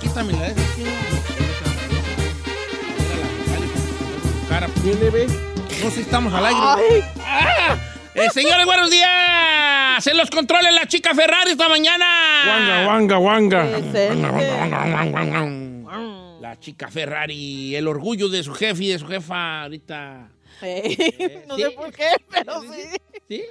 Quítame la de esa, tío. Cara, ¿Tiene, ve? No sé si estamos al aire. ¡Ah! Eh, señores, buenos días. Se los controla la chica Ferrari esta mañana. Wanga, wanga, wanga. La chica Ferrari, el orgullo de su jefe y de su jefa ahorita. no sí. sé por qué, pero sí. ¿Sí?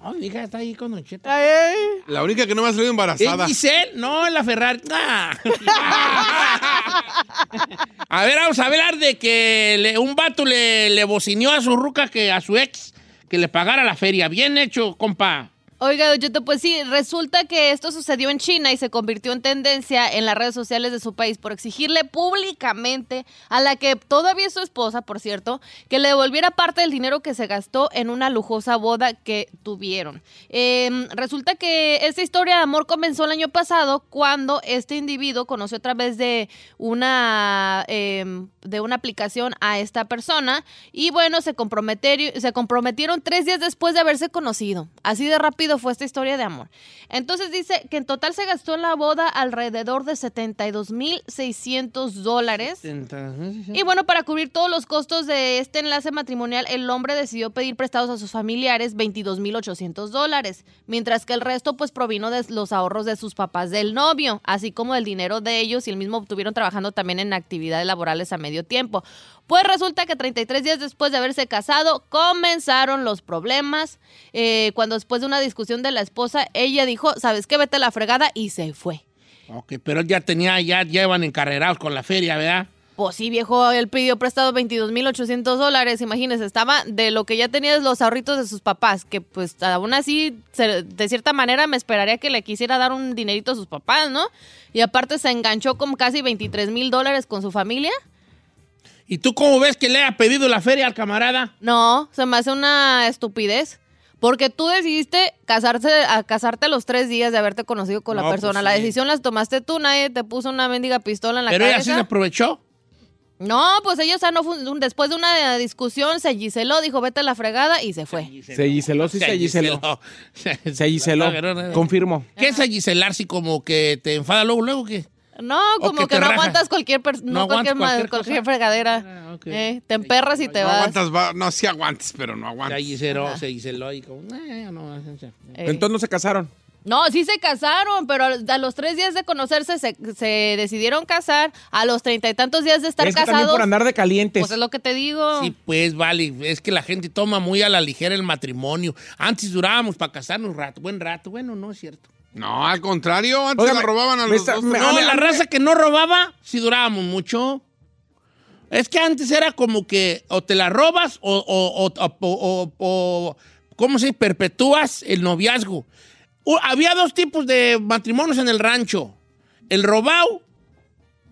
Oh, mi hija está ahí con Don Cheto. Ay, La única que no me ha salido ¿Es embarazada. Giselle? No, la Ferrari. Ah. a ver, vamos a hablar de que le- un vato le, le bocineó a su ruca, que a su ex, que le pagara la feria. Bien hecho, compa. Oiga, Cheto, pues sí, resulta que esto sucedió en China y se convirtió en tendencia en las redes sociales de su país por exigirle públicamente a la que todavía es su esposa, por cierto, que le devolviera parte del dinero que se gastó en una lujosa boda que tuvieron. Eh, resulta que esta historia de amor comenzó el año pasado cuando este individuo conoció a través de una eh, de una aplicación a esta persona y bueno se comprometieron se comprometieron tres días después de haberse conocido así de rápido fue esta historia de amor. Entonces dice que en total se gastó en la boda alrededor de 72 mil 600 dólares. Y bueno, para cubrir todos los costos de este enlace matrimonial, el hombre decidió pedir prestados a sus familiares 22.800 dólares, mientras que el resto pues provino de los ahorros de sus papás del novio, así como del dinero de ellos y el mismo estuvieron trabajando también en actividades laborales a medio tiempo. Pues resulta que 33 días después de haberse casado comenzaron los problemas, eh, cuando después de una discusión de la esposa, ella dijo, ¿sabes qué? Vete a la fregada y se fue. Ok, pero él ya tenía, ya llevan encarrerados con la feria, ¿verdad? Pues sí, viejo, él pidió prestado 22.800 dólares, imagínese, estaba de lo que ya tenía los ahorritos de sus papás, que pues aún así, se- de cierta manera me esperaría que le quisiera dar un dinerito a sus papás, ¿no? Y aparte se enganchó con casi 23 mil dólares con su familia. ¿Y tú cómo ves que le ha pedido la feria al camarada? No, se me hace una estupidez. Porque tú decidiste casarse, a casarte a los tres días de haberte conocido con No, la persona. pues la sí. decisión las tomaste tú, nadie te puso una mendiga pistola en la Pero ella cabeza. sí se aprovechó. No, pues ella, o sea, no fue un- después de una discusión, se giseló, dijo, vete a la fregada y se fue. Se giseló, sí se giseló. Se giseló. Confirmo. ¿Qué es giselar si como que te enfada luego, luego qué? No, como que no raja. aguantas cualquier, pers- no, No cualquier, cualquier cualquier, fregadera. Ah. Eh, te emperras y te No vas. aguantas, va- no, sí aguantas, pero no Se aguantas. giseló, se giseló y como, eh, no. Eh, Entonces no se casaron. No, sí se casaron, pero a los tres días de conocerse se, se decidieron casar. A los treinta y tantos días de estar es que casados, por andar de calientes. pues es lo que te digo. Sí, pues vale, es que la gente toma muy a la ligera el matrimonio. Antes durábamos para casarnos rato, buen rato. Bueno, no es cierto. No, al contrario, antes Óigame, la robaban a los está- dos. me- no, la raza que no robaba, sí durábamos mucho. Es que antes era como que o te la robas o, o, o, o- o- o- ¿cómo se dice? Perpetúas el noviazgo. Había dos tipos de matrimonios en el rancho. El robado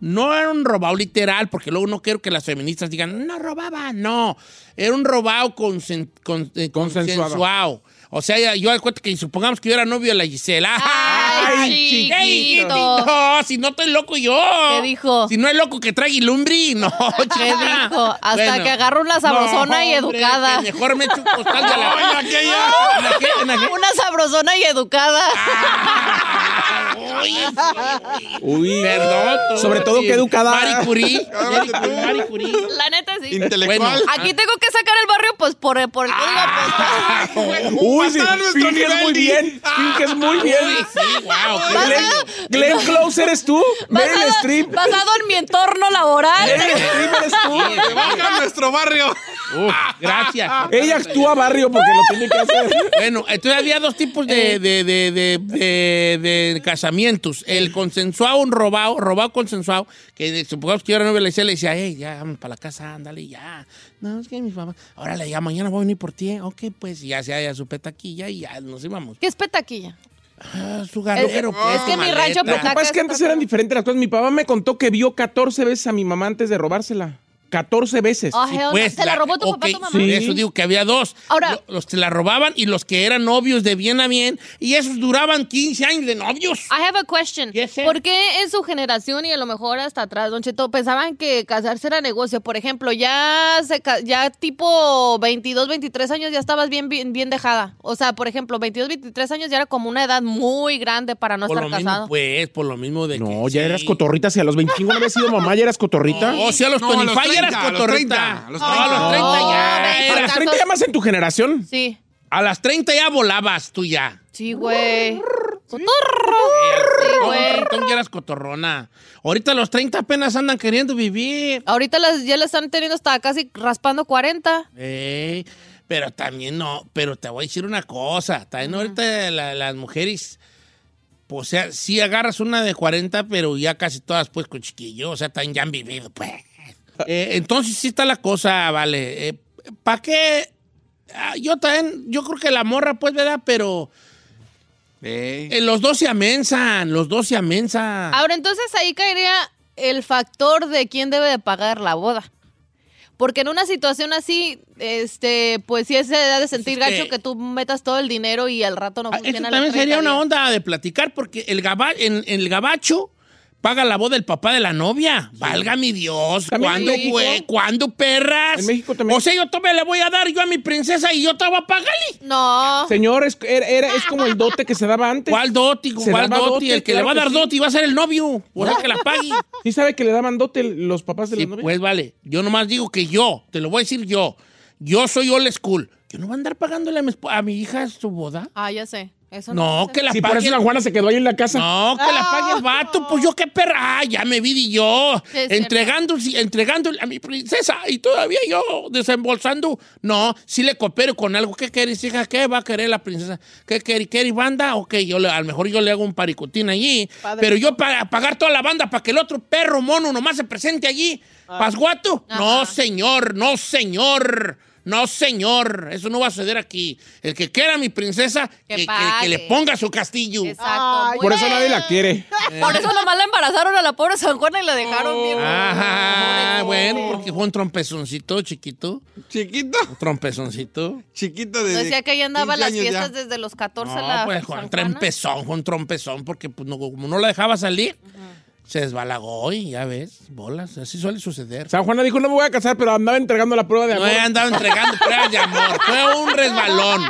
no era un robado literal, porque luego no quiero que las feministas digan, no robaba, no. Era un robado consen- con- eh, Consensuado. consensuado. O sea, yo al cuento que supongamos que yo era novio de la Gisela. Ay, chiquito! chiquito. No, si no estoy loco yo. ¿Qué dijo? Si no es loco que traiga ilumbri, no. ¿Qué chica. dijo? Hasta Bueno. que agarró una sabrosona y No, hombre, educada. que mejor me echo un costal de la... Ay, aquella. ¿En aquel- en aquel- Una sabrosona y educada. Ah. Uy. Perdón. tú, Sobre todo, qué educada. Marie Curie. Marie Curie. La neta sí. Intelectual. Bueno. Aquí tengo que sacar el barrio pues por, por el código postal. Uy, sí, Pasar a nuestro finges nivel, muy bien. Finges muy bien. Uy, sí, wow. Glenn, Glenn Close eres tú. Meryl Streep. basado en mi entorno laboral. Meryl Streep eres tú. Se baja a nuestro barrio. Uf, gracias. Ella actúa barrio porque lo tiene que hacer. Bueno, entonces había dos tipos de, de, de, de, de- de casamientos. El consensuado, un robado, robado consensuado, que supongamos que yo era novia, le decía, le decía, hey, ya, vamos para la casa, ándale, ya. No, es que mi mamá, órale, ya, mañana voy a venir por ti. Ok, pues, ya se haya su petaquilla y ya nos íbamos. ¿Qué es petaquilla? Ah, su garrero, Es- pues, es que mi rancho Lo que pasa es que antes eran diferentes las cosas. Mi papá me contó que vio 14 veces a mi mamá antes de robársela. 14 veces. Oh, no. Pues, ¿Se la robó tu papá ok, tu mamá? sí, Eso digo que había dos. Ahora- Lo- los que la robaban y los que eran novios de bien a bien. Y esos duraban 15 años de novios. I have a question. Yes. ¿Por qué en su generación y a lo mejor hasta atrás, Don Cheto, pensaban que casarse era negocio? Por ejemplo, ya se ya tipo 22, 23 años ya estabas bien, bien, bien dejada. O sea, por ejemplo, 22, 23 años ya era como una edad muy grande para no por lo estar mismo, casado. pues, por lo mismo de que. No, ya sí. eras cotorrita. Si a los 25 no habías sido mamá, ya eras cotorrita. No, si a los No, a los 25 eras 30, a los cotorrita. 30, a los No, a los 30 No, ya. a las 30 ya más en tu generación. Sí. a las 30 ya volabas tú ya. Sí, güey. Cotorro. Sí, güey. eras cotorrona. Ahorita a los 30 apenas andan queriendo vivir. Ahorita las, ya le están teniendo hasta casi raspando 40. Ey, pero también no, pero te voy a decir una cosa. También ahorita la- las mujeres, pues, o sea, sí agarras una de 40, pero ya casi todas, pues, con chiquillo. O sea, también ya han vivido, pues. Eh, entonces sí está la cosa, vale. Eh, ¿Para qué? Ah, yo también, yo creo que la morra, pues, ¿verdad? Pero eh, los dos se amensan, los dos se amensan. Ahora, entonces ahí caería el factor de quién debe de pagar la boda. Porque en una situación así, este, pues sí se da de sentir Pues es gacho que- que tú metas todo el dinero y al rato no Ah, funciona la también 30 sería una onda de platicar porque el gaba- en, en el gabacho paga la boda el papá de la novia. Valga mi Dios. ¿Cuándo, güey? ¿Cuándo, perras? En México también. O sea, yo todavía le voy a dar yo a mi princesa y yo te voy a pagarle. No. Señor, es, era- era- es como el dote que se daba antes. ¿Cuál doti? Se ¿Cuál dote, El que le va a dar sí. doti va a ser el novio. O sea, que la pague. ¿Sí sabe que le daban dote los papás de Sí, las novias? pues vale. Yo nomás digo que yo, te lo voy a decir yo. Yo soy old school. Yo no voy a andar pagándole a mi, a mi hija su boda. Ah, ya sé. Eso No, que la Sí, por pague. eso la Juana se quedó ahí en la casa. No, que la pague el vato, pues yo qué perra. Ah, ya me vi y yo. Sí, entregando, entregando a mi princesa y todavía yo desembolsando. No, si le coopero con algo. ¿Qué quieres, hija? ¿Qué va a querer la princesa? ¿Qué quiere? ¿Quiere banda? Ok, yo le- a lo mejor yo le hago un paricutín allí. Padre. Pero yo para pagar toda la banda para que el otro perro mono nomás se presente allí. ¿Pasguato? No, señor, no, señor. No, señor, eso no va a suceder aquí. El que quiera a mi princesa, Que que, que- pague. que le ponga su castillo. Exacto. Por eso bien. nadie la quiere. Por eso nomás la embarazaron a la pobre San Juana y la dejaron bien. Ajá, bueno, porque fue un trompezoncito chiquito. Chiquito. Un trompezoncito. Chiquito de. Decía que ahí andaba 15 las fiestas ya. desde los 14 No, la pues San fue un Juana. trompezón, fue un trompezón, porque pues, no- como no la dejaba salir, se desbalagó y ya ves, bolas, así suele suceder. San Juana dijo, no me voy a casar, pero andaba entregando la prueba de No amor. he andado entregando pruebas de amor, fue un resbalón,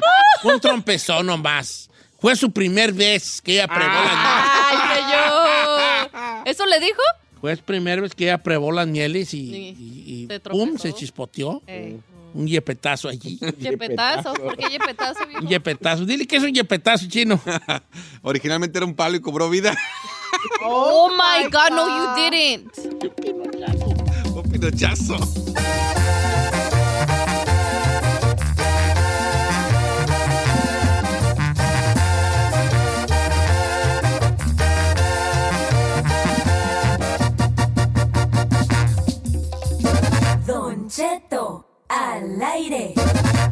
un trompezón nomás. Fue su primer vez que ella probó Ay, las señor. ¿Eso le dijo? Fue la primera vez que ella probó las mieles y, Sí. y- y Se pum, se chispoteó. Eh. Un yepetazo allí. Yepetazo. ¿Por qué yepetazo, viejo? Un yepetazo. Dile que es un yepetazo chino. Originalmente era un palo y cobró vida. Oh, oh my God, no, you didn't. un pinochazo. Don Cheto al aire.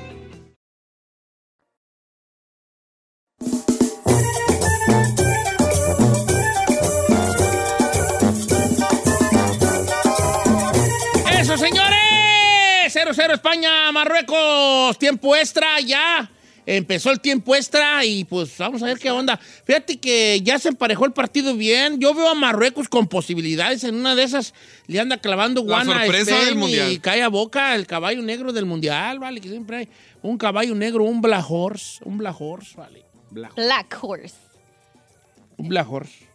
0-0 España, Marruecos. Tiempo extra ya. Empezó el tiempo extra y pues vamos a ver qué onda. Fíjate que ya se emparejó el partido bien. Yo veo a Marruecos con posibilidades. En una de esas le anda clavando La guana a sorpresa Spain del Mundial. y cae a boca el caballo negro del mundial, vale, que siempre hay un caballo negro, un black horse, un black horse, vale, Black Horse. un black horse.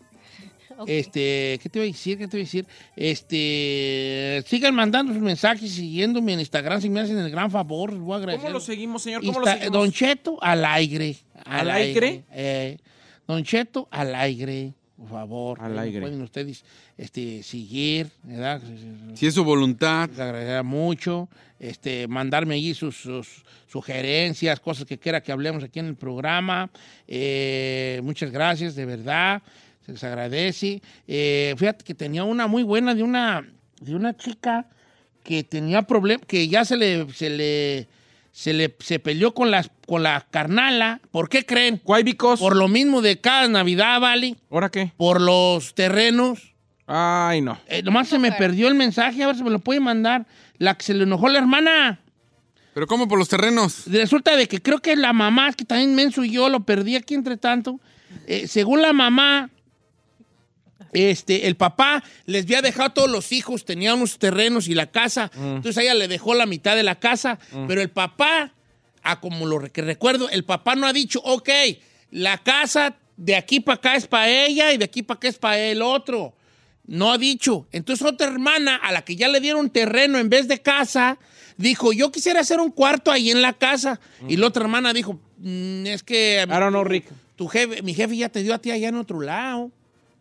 Este, ¿qué te voy a decir? ¿Qué te voy a decir? Este, sigan mandando sus mensajes siguiéndome en Instagram si me hacen el gran favor, les voy a agradecer. ¿Cómo lo seguimos, señor? ¿Cómo lo Insta- seguimos? Don Cheto al aire. ¿Al aire? eh, Don Cheto al aire, por favor. Al Ahí aire. Pueden ustedes este, seguir, ¿verdad? Si es su voluntad. Les agradecería mucho. Este, mandarme allí sus, sus sugerencias, cosas que quiera que hablemos aquí en el programa. Eh, muchas gracias, de verdad. Se les agradece. Eh, fíjate que tenía una muy buena de una, de una chica que tenía problemas, que ya se le, se le, se le se peleó con, las, con la carnala. ¿Por qué creen? ¿Cuál bicos? Por lo mismo de cada Navidad, ¿vale? ¿Ahora qué? Por los terrenos. Ay, no. Eh, nomás se me perdió el mensaje, a ver si me lo puede mandar. La que se le enojó la hermana. Pero ¿cómo por los terrenos? Resulta de que creo que la mamá, que también menso y yo lo perdí aquí entre tanto. eh, según la mamá, este, el papá les había dejado a todos los hijos, tenía unos terrenos y la casa. Entonces a ella le dejó la mitad de la casa. Pero el papá, a como lo que recuerdo, el papá no ha dicho, ok, la casa de aquí para acá es para ella y de aquí para acá es para el otro. No ha dicho. Entonces otra hermana a la que ya le dieron terreno en vez de casa, dijo, yo quisiera hacer un cuarto ahí en la casa. Y la otra hermana dijo, "Mm, es que I don't know, Rick. tu jefe, mi jefe ya te dio a ti allá en otro lado.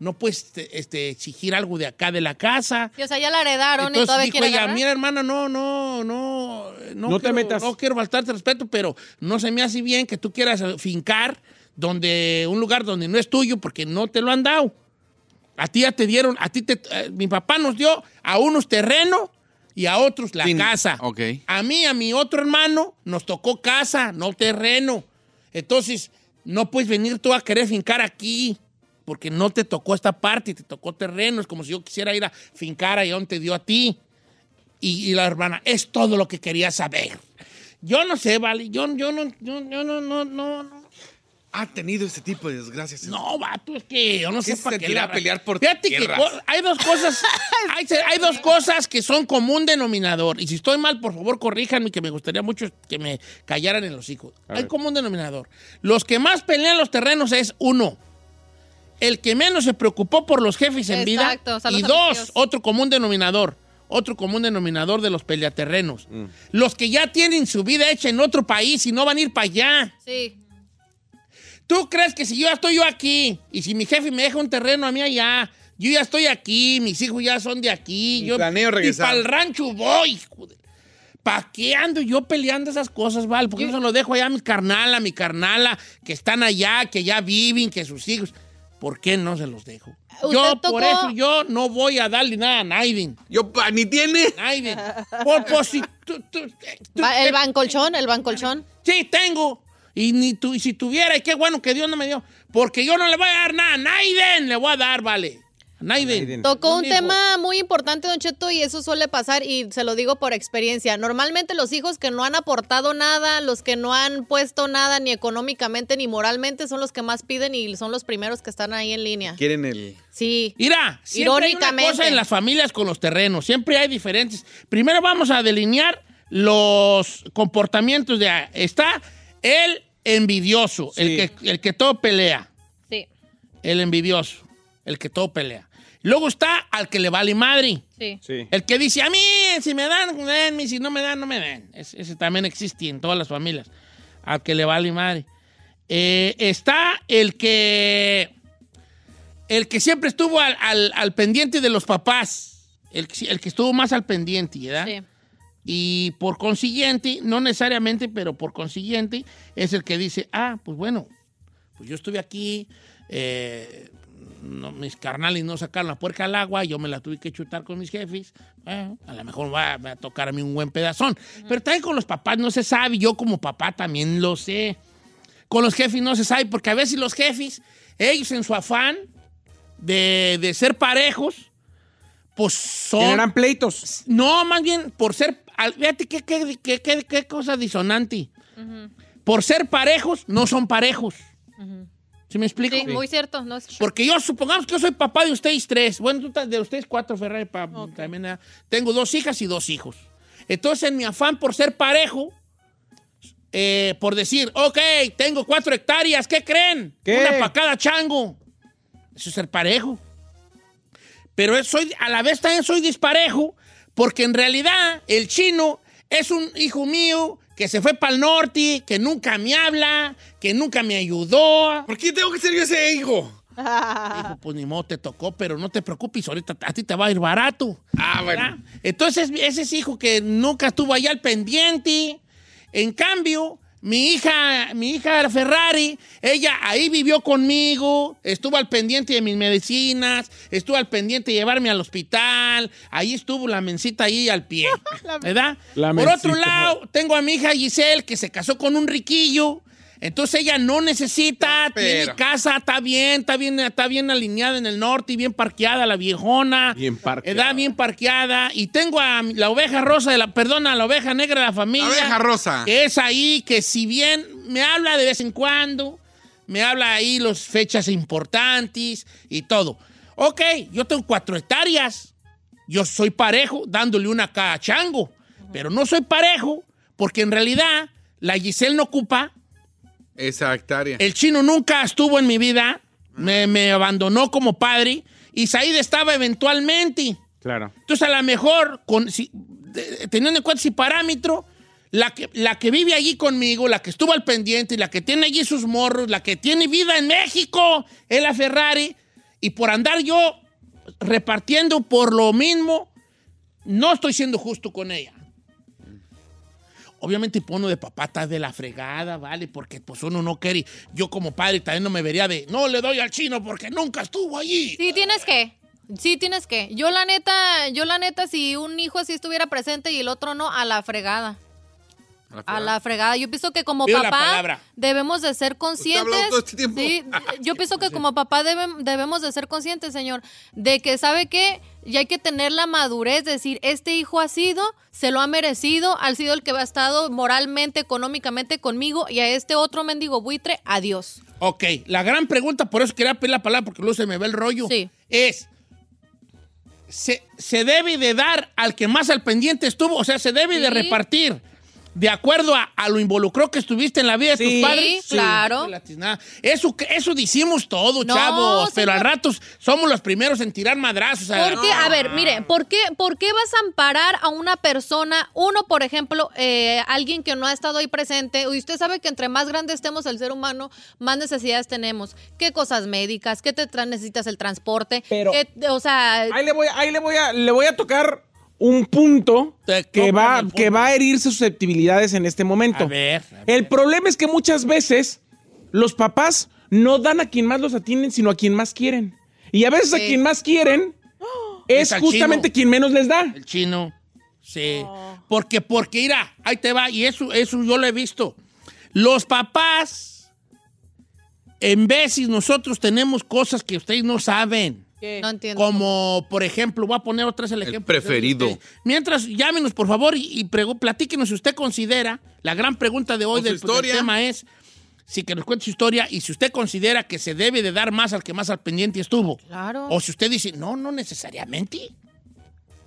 No puedes este, este, exigir algo de acá de la casa. O sea, ya la heredaron y Entonces todavía dijo ella, mira hermana, no, no, no, no, No te quiero- metas. No quiero faltarte respeto, pero no se me hace bien que tú quieras eh, fincar donde, un lugar donde no es tuyo porque no te lo han dado. A ti ya te dieron, a ti te, eh, mi papá nos dio a unos terreno y a otros la Sin- casa. ok. A mí, a mi otro hermano, nos tocó casa, no terreno. Entonces, no puedes venir tú a querer fincar aquí, porque no te tocó esta parte, te tocó terreno. Es como si yo quisiera ir a fincar ahí donde te dio a ti. Y, y la hermana, es todo lo que quería saber. Yo no sé, vale, yo, yo no, yo, yo no, no, no, no. Ha tenido este tipo de desgracias. No, vato, es que yo no ¿Qué sé para qué la- pelear por Fíjate tierras? hay dos cosas, hay, hay dos cosas que son común denominador. Y si estoy mal, por favor, corríjanme, que me gustaría mucho que me callaran en los hijos. Hay común denominador. Los que más pelean los terrenos es uno, el que menos se preocupó por los jefes en vida. Exacto, los y dos, otro común denominador. Otro común denominador de los peleaterrenos. Los que ya tienen su vida hecha en otro país y no van a ir para allá. Sí. ¿Tú crees que si yo ya estoy yo aquí y si mi jefe me deja un terreno a mí allá, yo ya estoy aquí, mis hijos ya son de aquí, Y yo planeo regresar. Y para el rancho voy. ¿Para qué ando yo peleando esas cosas, Val? Porque yo se lo dejo allá a mi carnala, a mi carnala, que están allá, que ya viven, que sus hijos. ¿Por qué no se los dejo? ¿Usted Yo, tocó- por eso, yo no voy a darle nada a Naiden. Yo, pa, ni tiene. Naiden. Por, por si tú- tú- tú- Va- el bancolchón, el bancolchón. Sí, tengo. Y, ni tu, y si tuviera, y qué bueno que Dios no me dio. Porque yo no le voy a dar nada a Naiden, le voy a dar, vale. Naiden. Tocó un tema muy importante, Don Cheto, y eso suele pasar, y se lo digo por experiencia. Normalmente los hijos que no han aportado nada, los que no han puesto nada ni económicamente ni moralmente, son los que más piden y son los primeros que están ahí en línea. Quieren el. Sí. Mira, siempre hay una cosa en las familias con los terrenos. Siempre hay diferentes. Primero vamos a delinear los comportamientos de... Está el envidioso, el, que, el que todo pelea. Sí, El envidioso, el que todo pelea. Luego está al que le vale madre. sí. Sí. El que dice, a mí, si me dan, denme, si no me dan, no me den. Es- ese también existe en todas las familias. Al que le vale madre. Eh, está el que. El que siempre estuvo al, al- al pendiente de los papás. El, que- el que estuvo más al pendiente, ¿verdad? sí. Y por consiguiente, no necesariamente, pero por consiguiente, es el que dice, ah, pues bueno, pues yo estuve aquí, eh, no, mis carnales no sacaron la puerca al agua, yo me la tuve que chutar con mis jefes, bueno, a lo mejor va, va a tocar a mí un buen pedazón. Pero también con los papás no se sabe, yo como papá también lo sé. Con los jefes no se sabe, porque a veces los jefes, ellos en su afán de, de ser parejos, pues son... Generan pleitos. No, más bien por ser. Fíjate qué, qué, qué- qué- qué cosa disonante. Por ser parejos, no son parejos. ¿Sí me explico? Sí, muy cierto. No es- Porque yo, supongamos que yo soy papá de ustedes tres. Bueno, de ustedes cuatro, Ferrari. pa- también, ¿eh? tengo dos hijas y dos hijos. Entonces, en mi afán por ser parejo, eh, por decir, ok, tengo cuatro hectáreas, ¿qué creen? ¿Qué? Una para cada chango. Eso es ser parejo. Pero soy, a la vez también soy disparejo, porque en realidad el chino es un hijo mío que se fue para el norte, que nunca me habla, que nunca me ayudó. ¿Por qué tengo que ser yo ese hijo? Dijo, pues ni modo te tocó, pero no te preocupes, ahorita a ti te va a ir barato. Ah, ¿verdad? bueno. Entonces, ese es hijo que nunca estuvo allá al pendiente. En cambio, mi hija, mi hija Ferrari, ella ahí vivió conmigo, estuvo al pendiente de mis medicinas, estuvo al pendiente de llevarme al hospital, ahí estuvo la mencita ahí al pie, ¿verdad? La Por otro lado, tengo a mi hija Giselle que se casó con un riquillo. Entonces ella no necesita, pero- tiene casa, está bien, está bien, está bien alineada en el norte y bien parqueada la viejona. Bien parqueada. Edad bien parqueada. Y tengo a la oveja rosa de la, perdona, la oveja negra de la familia. La oveja rosa. Que es ahí, que si bien me habla de vez en cuando, me habla ahí las fechas importantes y todo. Ok, yo tengo cuatro hectáreas. Yo soy parejo dándole una a chango. Pero no soy parejo porque en realidad la Giselle no ocupa Esa hectárea. el chino nunca estuvo en mi vida, me, me abandonó como padre y Said estaba eventualmente. Claro. Entonces, a lo mejor, con, si- de- teniendo en cuenta ese parámetro, la que, la que vive allí conmigo, la que estuvo al pendiente, la que tiene allí sus morros, la que tiene vida en México, es la Ferrari. Y por andar yo repartiendo por lo mismo, no estoy siendo justo con ella. Obviamente pono de papá está de la fregada, ¿vale? Porque pues uno no quiere, yo como padre también no me vería de, no le doy al chino porque nunca estuvo allí. Sí, tienes que. Sí, tienes que. Yo la neta, yo la neta, si un hijo así estuviera presente y el otro no, a la fregada. A la fregada. Yo pienso que como la papá palabra. debemos de ser conscientes. todo este? Sí, yo pienso que como papá debe- debemos de ser conscientes, señor, de que sabe que ya hay que tener la madurez, decir, este hijo ha sido, se lo ha merecido, ha sido el que ha estado moralmente, económicamente conmigo y a este otro mendigo buitre, adiós. Ok, la gran pregunta, por eso quería pedir la palabra, porque luego se me ve el rollo, Sí. es, ¿se, se debe de dar al que más al pendiente estuvo? O sea, ¿se debe de repartir de acuerdo a, a lo involucrado que estuviste en la vida de Sí, tus padres? claro. Eso, eso decimos todo, No, chavos, pero al rato somos los primeros en tirar madrazos. a- ¿Por qué? A ver, mire, ¿por qué, ¿por qué vas a amparar a una persona, uno, por ejemplo, eh, alguien que no ha estado ahí presente, y usted sabe que entre más grande estemos el ser humano, más necesidades tenemos? ¿Qué cosas médicas? ¿Qué te necesitas el transporte? Pero- ¿Qué- o sea, Ahí le voy, ahí le voy a, le voy a tocar un punto que va, punto. que va a herir susceptibilidades en este momento. A ver, a ver. El problema es que muchas veces los papás no dan a quien más los atienden, sino a quien más quieren. Y a veces a quien más quieren Es justamente chino. quien menos les da. El chino. Sí. Porque, porque, mira, ahí te va, y eso, eso yo lo he visto. Los papás, en veces nosotros tenemos cosas que ustedes no saben. No entiendo. Como, por ejemplo, voy a poner otra vez el ejemplo. preferido. Mientras, llámenos, por favor, y, platíquenos si usted considera, la gran pregunta de hoy del, del tema es, si que nos cuente su historia y si usted considera que se debe de dar más al que más al pendiente estuvo. Claro. O si usted dice, no, no necesariamente.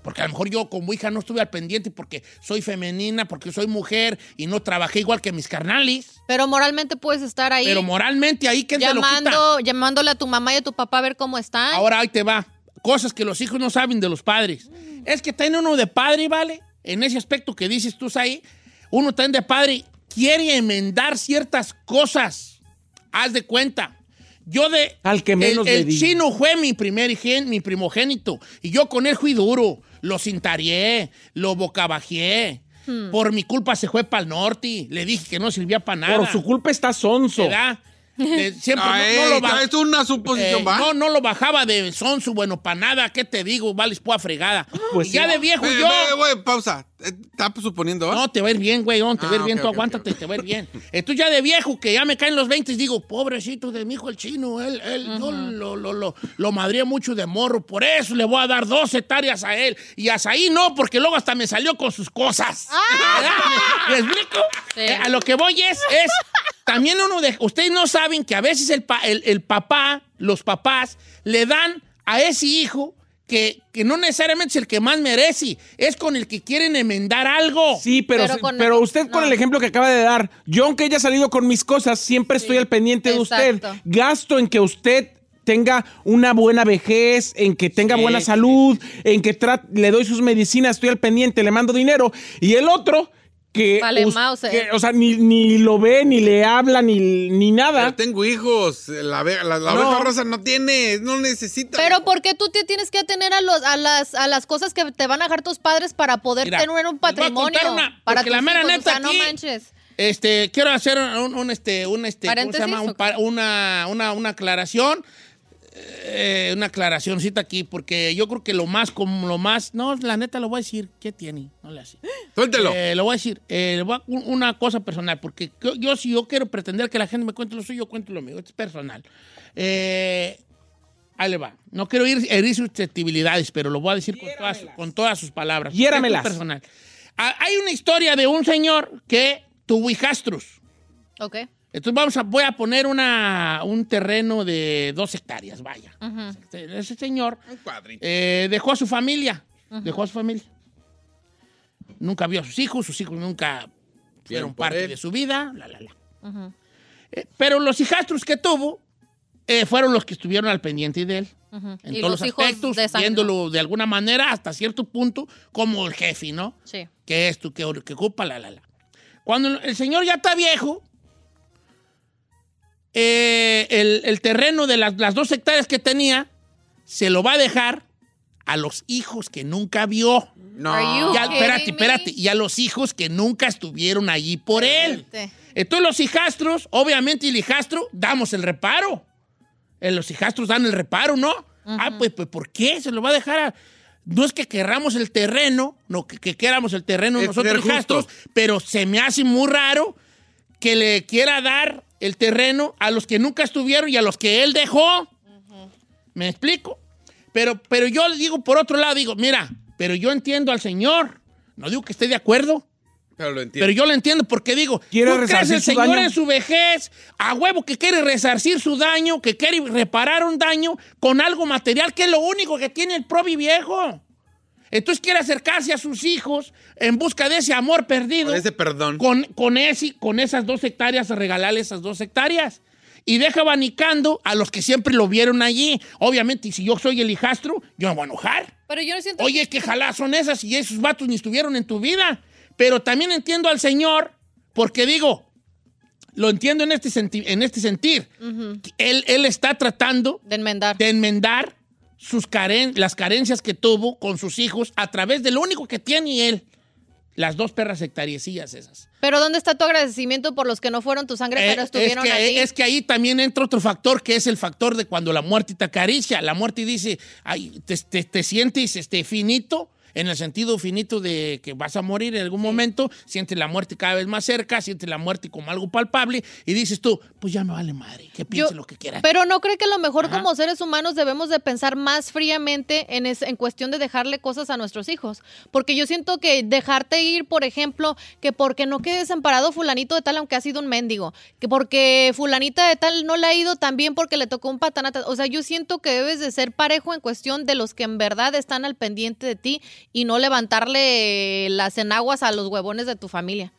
Porque a lo mejor yo como hija no estuve al pendiente porque soy femenina, porque soy mujer y no trabajé igual que mis carnales. Pero moralmente puedes estar ahí Pero moralmente ahí, ¿qué te lo quita? llamando, llamándole a tu mamá y a tu papá a ver cómo están. Ahora ahí te va. Cosas que los hijos no saben de los padres. Es que tiene uno de padre, ¿vale? En ese aspecto que dices tú ahí, uno también de padre quiere enmendar ciertas cosas. Haz de cuenta. Yo de... Al que menos el, le el di. chino fue mi primer gen, mi primogénito. Y yo con él fui duro. Lo cintarié, lo bocabajé. Hmm. Por mi culpa se fue para el norte. Le dije que no servía para nada. Por su culpa está sonso. ¿Verdad? De- siempre no- Ay, no, lo ba- es una suposición, eh, ¿va? no, no lo bajaba de son su bueno para nada. ¿Qué te digo? Vales pua fregada. Pues Y sí. ya de viejo Ve, yo. ve, güey, pausa. Eh, Está suponiendo, ¿va? No, te va a ir bien, güey. No, te va a ir Ah, bien. tú aguántate, ok. te va a ir bien. Entonces ya de viejo, que ya me caen los 20, digo, pobrecito de mi hijo el chino. Él, él, yo lo, lo, lo, lo madría mucho de morro. Por eso le voy a dar dos hectáreas a él. Y hasta ahí no, porque luego hasta me salió con sus cosas. ¿Verdad? ¿Me, me explico? Sí. Eh, a lo que voy es, es también uno de... Ustedes no saben que a veces el, pa- el, el papá, los papás, le dan a ese hijo que, que no necesariamente es el que más merece, es con el que quieren enmendar algo. Sí, pero, Pero sí- con- pero usted con el ejemplo que acaba de dar, yo aunque haya salido con mis cosas, siempre estoy al pendiente de usted. Gasto en que usted tenga una buena vejez, en que tenga Sí, buena sí, salud, en que le doy sus medicinas, estoy al pendiente, le mando dinero. Y el otro que, Vale, us- Mauser. que, o sea, ni, ni lo ve, ni le habla, ni, ni nada. Pero tengo hijos. La, la, la No. oveja rosa no tiene, no necesita. Pero ¿por qué tú te tienes que atener a, los, a, las, a las cosas que te van a dejar tus padres para poder Mira, tener un patrimonio? contar una, para porque la mera hijos? neta o sea, no aquí- manches. Este, quiero hacer un, un, este, un, este, ¿cómo se ¿Paréntesis llama? Un una, una, una aclaración. Eh, una aclaracióncita aquí, porque yo creo que lo más, como lo más, no, la neta lo voy a decir, ¿qué tiene? No le hace. Suéltelo. Eh, lo voy a decir, eh, una cosa personal, porque yo, si yo quiero pretender que la gente me cuente lo suyo, yo cuento lo mío, es personal. Eh, ahí le va. No quiero ir, herir susceptibilidades, pero lo voy a decir con todas, con todas sus palabras. Hiéramelas. Es personal. Ah, Hay una historia de un señor que tuvo hijastros. Ok. Entonces vamos a, voy a poner una, un terreno de dos hectáreas, vaya. Ese señor Un eh, dejó a su familia, dejó a su familia. Nunca vio a sus hijos, sus hijos nunca fueron parte él. de su vida, la, la, la. Eh, pero los hijastros que tuvo eh, fueron los que estuvieron al pendiente de él. En Y todos los los hijos aspectos, de viéndolo de alguna manera hasta cierto punto como el jefe, ¿no? Sí. que esto, que, que ocupa, la, la, la. Cuando el señor ya está viejo, eh, el, el terreno de las, las dos hectáreas que tenía se lo va a dejar a los hijos que nunca vio. No. Ya, espérate, espérate. Y a los hijos que nunca estuvieron allí por él. Entonces los hijastros, obviamente el hijastro, damos el reparo. Eh, los hijastros dan el reparo, ¿no? Ah, pues, pues, ¿por qué? Se lo va a dejar a... No es que querramos el terreno, no que, que queramos el terreno Es nosotros hijastros, pero se me hace muy raro que le quiera dar el terreno a los que nunca estuvieron y a los que él dejó. ¿Me explico? Pero, pero yo le digo, por otro lado, digo, mira, pero yo entiendo al Señor. No digo que esté de acuerdo, Pero lo entiendo. pero yo lo entiendo porque digo, Quiere ¿tú crees resarcir el su Señor daño? en su vejez, a huevo que quiere resarcir su daño, que quiere reparar un daño con algo material, que es lo único que tiene el probi viejo? Entonces quiere acercarse a sus hijos en busca de ese amor perdido. Con ese perdón. Con, con, ese, con esas dos hectáreas, regalarle esas dos hectáreas. Y deja abanicando a los que siempre lo vieron allí. Obviamente, y si yo soy el hijastro, yo me voy a enojar. Pero yo no siento Oye, que jalá son esas y esos vatos ni estuvieron en tu vida. Pero también entiendo al Señor, porque digo, lo entiendo en este, senti- en este sentir. él, él está tratando de enmendar. de enmendar sus caren las carencias que tuvo con sus hijos a través de lo único que tiene él. Las dos perras hectariecillas esas. Pero ¿dónde está tu agradecimiento por los que no fueron tu sangre, Eh, pero estuvieron es, que, allí? es que ahí también entra otro factor que es el factor de cuando la muerte te acaricia. La muerte dice, ay, te, te- te sientes este, finito, En el sentido finito de que vas a morir en algún momento, sientes la muerte cada vez más cerca, sientes la muerte como algo palpable y dices tú, pues ya me vale madre, que piense Yo- lo que quieran. Pero no cree que a lo mejor Ajá. como seres humanos debemos de pensar más fríamente en, es- en cuestión de dejarle cosas a nuestros hijos. Porque yo siento que dejarte ir, por ejemplo, que porque no quede desamparado fulanito de tal aunque ha sido un mendigo, que porque fulanita de tal no le ha ido tan bien porque le tocó un patanata. O sea, yo siento que debes de ser parejo en cuestión de los que en verdad están al pendiente de ti y no levantarle las enaguas a los huevones de tu familia.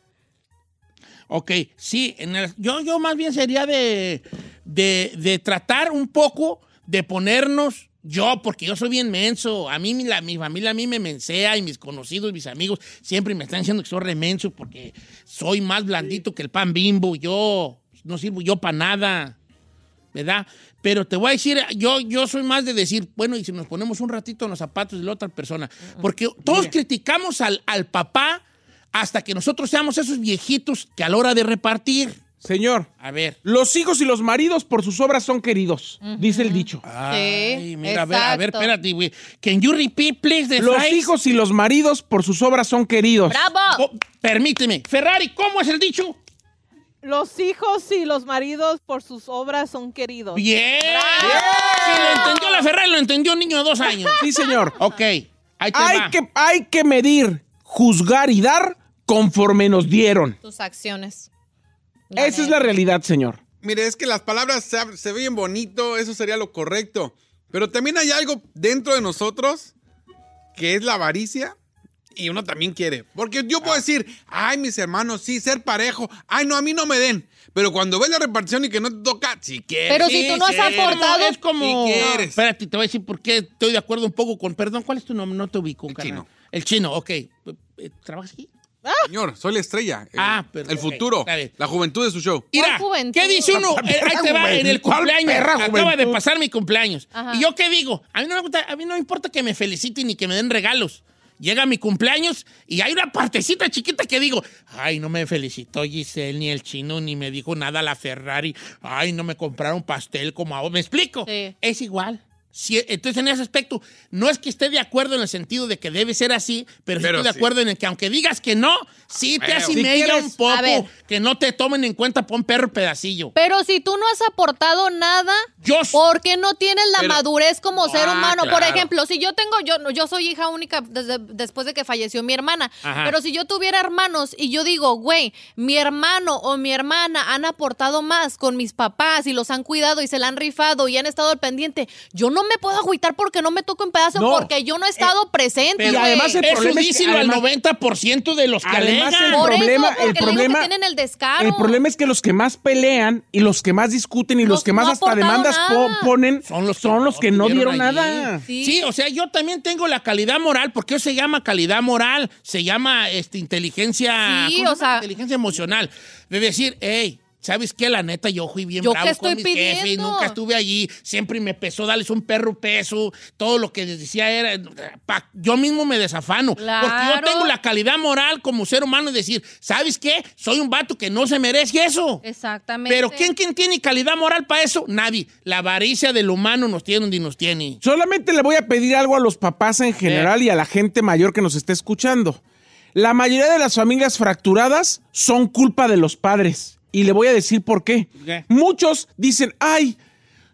Ok, sí, yo, yo más bien sería de, de, tratar un poco de ponernos yo, porque yo soy bien menso, a mí la, mi familia a mí me mensea y mis conocidos, mis amigos siempre me están diciendo que soy remenso porque soy más blandito que el pan bimbo, yo no sirvo yo para nada, ¿verdad? Pero te voy a decir, yo, yo soy más de decir, bueno, y si nos ponemos un ratito en los zapatos de la otra persona, porque todos criticamos al, al papá hasta que nosotros seamos esos viejitos que a la hora de repartir, Señor, a ver. los hijos y los maridos por sus obras son queridos, dice el dicho. Ay, mira, a ver, a ver, espérate, güey. Can you repeat, please, the Los hijos y los maridos por sus obras son queridos. ¡Bravo! Oh, permíteme. Ferrari, ¿cómo es el dicho? Los hijos y los maridos por sus obras son queridos. Bien. Si lo entendió la Ferrari, lo entendió un niño de dos años. Sí, señor. Ok, ahí te hay, va. que, hay que medir, juzgar y dar conforme nos dieron. Tus acciones. Esa es la realidad, señor. Mire, es que las palabras se, se ven bonito, eso sería lo correcto. Pero también hay algo dentro de nosotros que es la avaricia y uno también quiere. Porque yo puedo decir, ay, mis hermanos, sí, ser parejo. Ay, no, a mí no me den. Pero cuando ves la repartición y que no te toca, si quieres. Pero si tú no has aportado- Es como... Si quieres. Espérate, te voy a decir por qué estoy de acuerdo un poco con... Perdón, ¿cuál es tu nombre? No te ubico, El carnal. chino. El chino, ok. ¿Trabajas aquí? Señor, soy la estrella. El, Ah, perdón, el futuro. bien. La juventud de su show. Mira, juventud? ¿qué dice uno? Eh, ahí te va, en el ¿Cuál cumpleaños. perra Acaba de pasar mi cumpleaños. Ajá. ¿Y yo qué digo? A mí, no me gusta- a mí no me importa que me feliciten ni que me den regalos. Llega mi cumpleaños y hay una partecita chiquita que digo, ay, no me felicitó Giselle, ni el chino, ni me dijo nada la Ferrari. Ay, no me compraron pastel como a. ¿Me explico? Sí. Es igual. Entonces, en ese aspecto, no es que esté de acuerdo en el sentido de que debe ser así, pero, estoy de sí. acuerdo en el que aunque digas que no, sí te hace Si un poco que no te tomen en cuenta por un perro pedacillo. Pero si tú no has aportado nada, Yo- ¿por qué no tienes la Pero- madurez como ser Ah, humano? Por ejemplo, si yo tengo, yo, yo soy hija única desde- después de que falleció mi hermana, Ajá. pero si yo tuviera hermanos y yo digo, güey, mi hermano o mi hermana han aportado más con mis papás y los han cuidado y se la han rifado y han estado al pendiente, yo no me puedo agüitar porque no me toco en pedazos No. porque yo no he estado presente. Pero Y además el eso problema es que díselo al además- 90% de los que Además, alegan. el Por eso, problema, porque el le digo que problema, tienen el descaro. el problema es que los que más pelean y los que más discuten y los, Los que más no hasta demandas po- ponen son los que, son los que no tuvieron dieron allí. nada. Sí. Sí. o sea, yo también tengo la calidad moral, porque eso se llama calidad moral, se llama este, inteligencia, Sí, ¿cómo se o sea- inteligencia emocional. De decir, hey, ¿sabes qué? La neta, yo fui bien ¿Yo bravo estoy con mis jefes, pidiendo? nunca estuve allí, siempre me pesó darles un perro peso, todo lo que les decía era, pa- yo mismo me desafano, porque yo Claro. tengo la calidad moral como ser humano de decir, ¿sabes qué? Soy un vato que no se merece eso. Exactamente. Pero ¿quién, ¿quién tiene calidad moral para eso? Nadie. La avaricia del humano nos tiene donde nos tiene. Solamente le voy a pedir algo a los papás en general y a la gente mayor que nos esté escuchando. La mayoría de las familias fracturadas son culpa de los padres. Y le voy a decir por qué. ¿Qué? Muchos dicen, ay,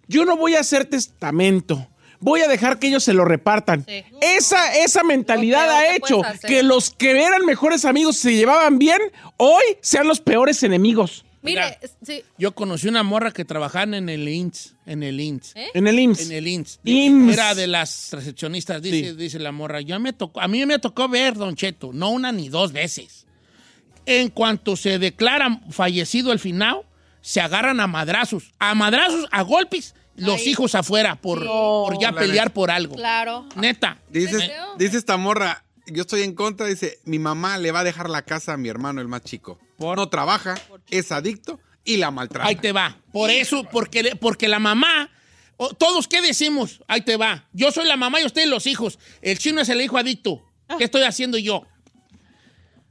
yo no voy a hacer testamento. Voy a dejar que ellos se lo repartan. Sí. Esa, esa mentalidad ha hecho que los que eran mejores amigos se llevaban bien, hoy sean los peores enemigos. Mire, Mira. sí. Yo conocí una morra que trabajaba en el INS, en el INS. ¿Eh? En el IMSS. En el INS. IMSS. Era de las recepcionistas, dice, Sí. dice la morra. Yo me tocó, a mí me tocó ver, Don Cheto, no una ni dos veces. En cuanto se declara fallecido el final, se agarran a madrazos. A madrazos, a golpes, los Ay. hijos afuera por, por ya La pelear neta. por algo. Claro. Neta. Dice, esta morra, yo estoy en contra, dice, mi mamá le va a dejar la casa a mi hermano, el más chico. ¿Por? No trabaja, es adicto y la maltrata. Ahí te va. Por eso, porque, porque la mamá, o- todos, ¿qué decimos? Ahí te va. Yo soy la mamá y ustedes los hijos. El chino es el hijo adicto. ¿Qué estoy haciendo yo?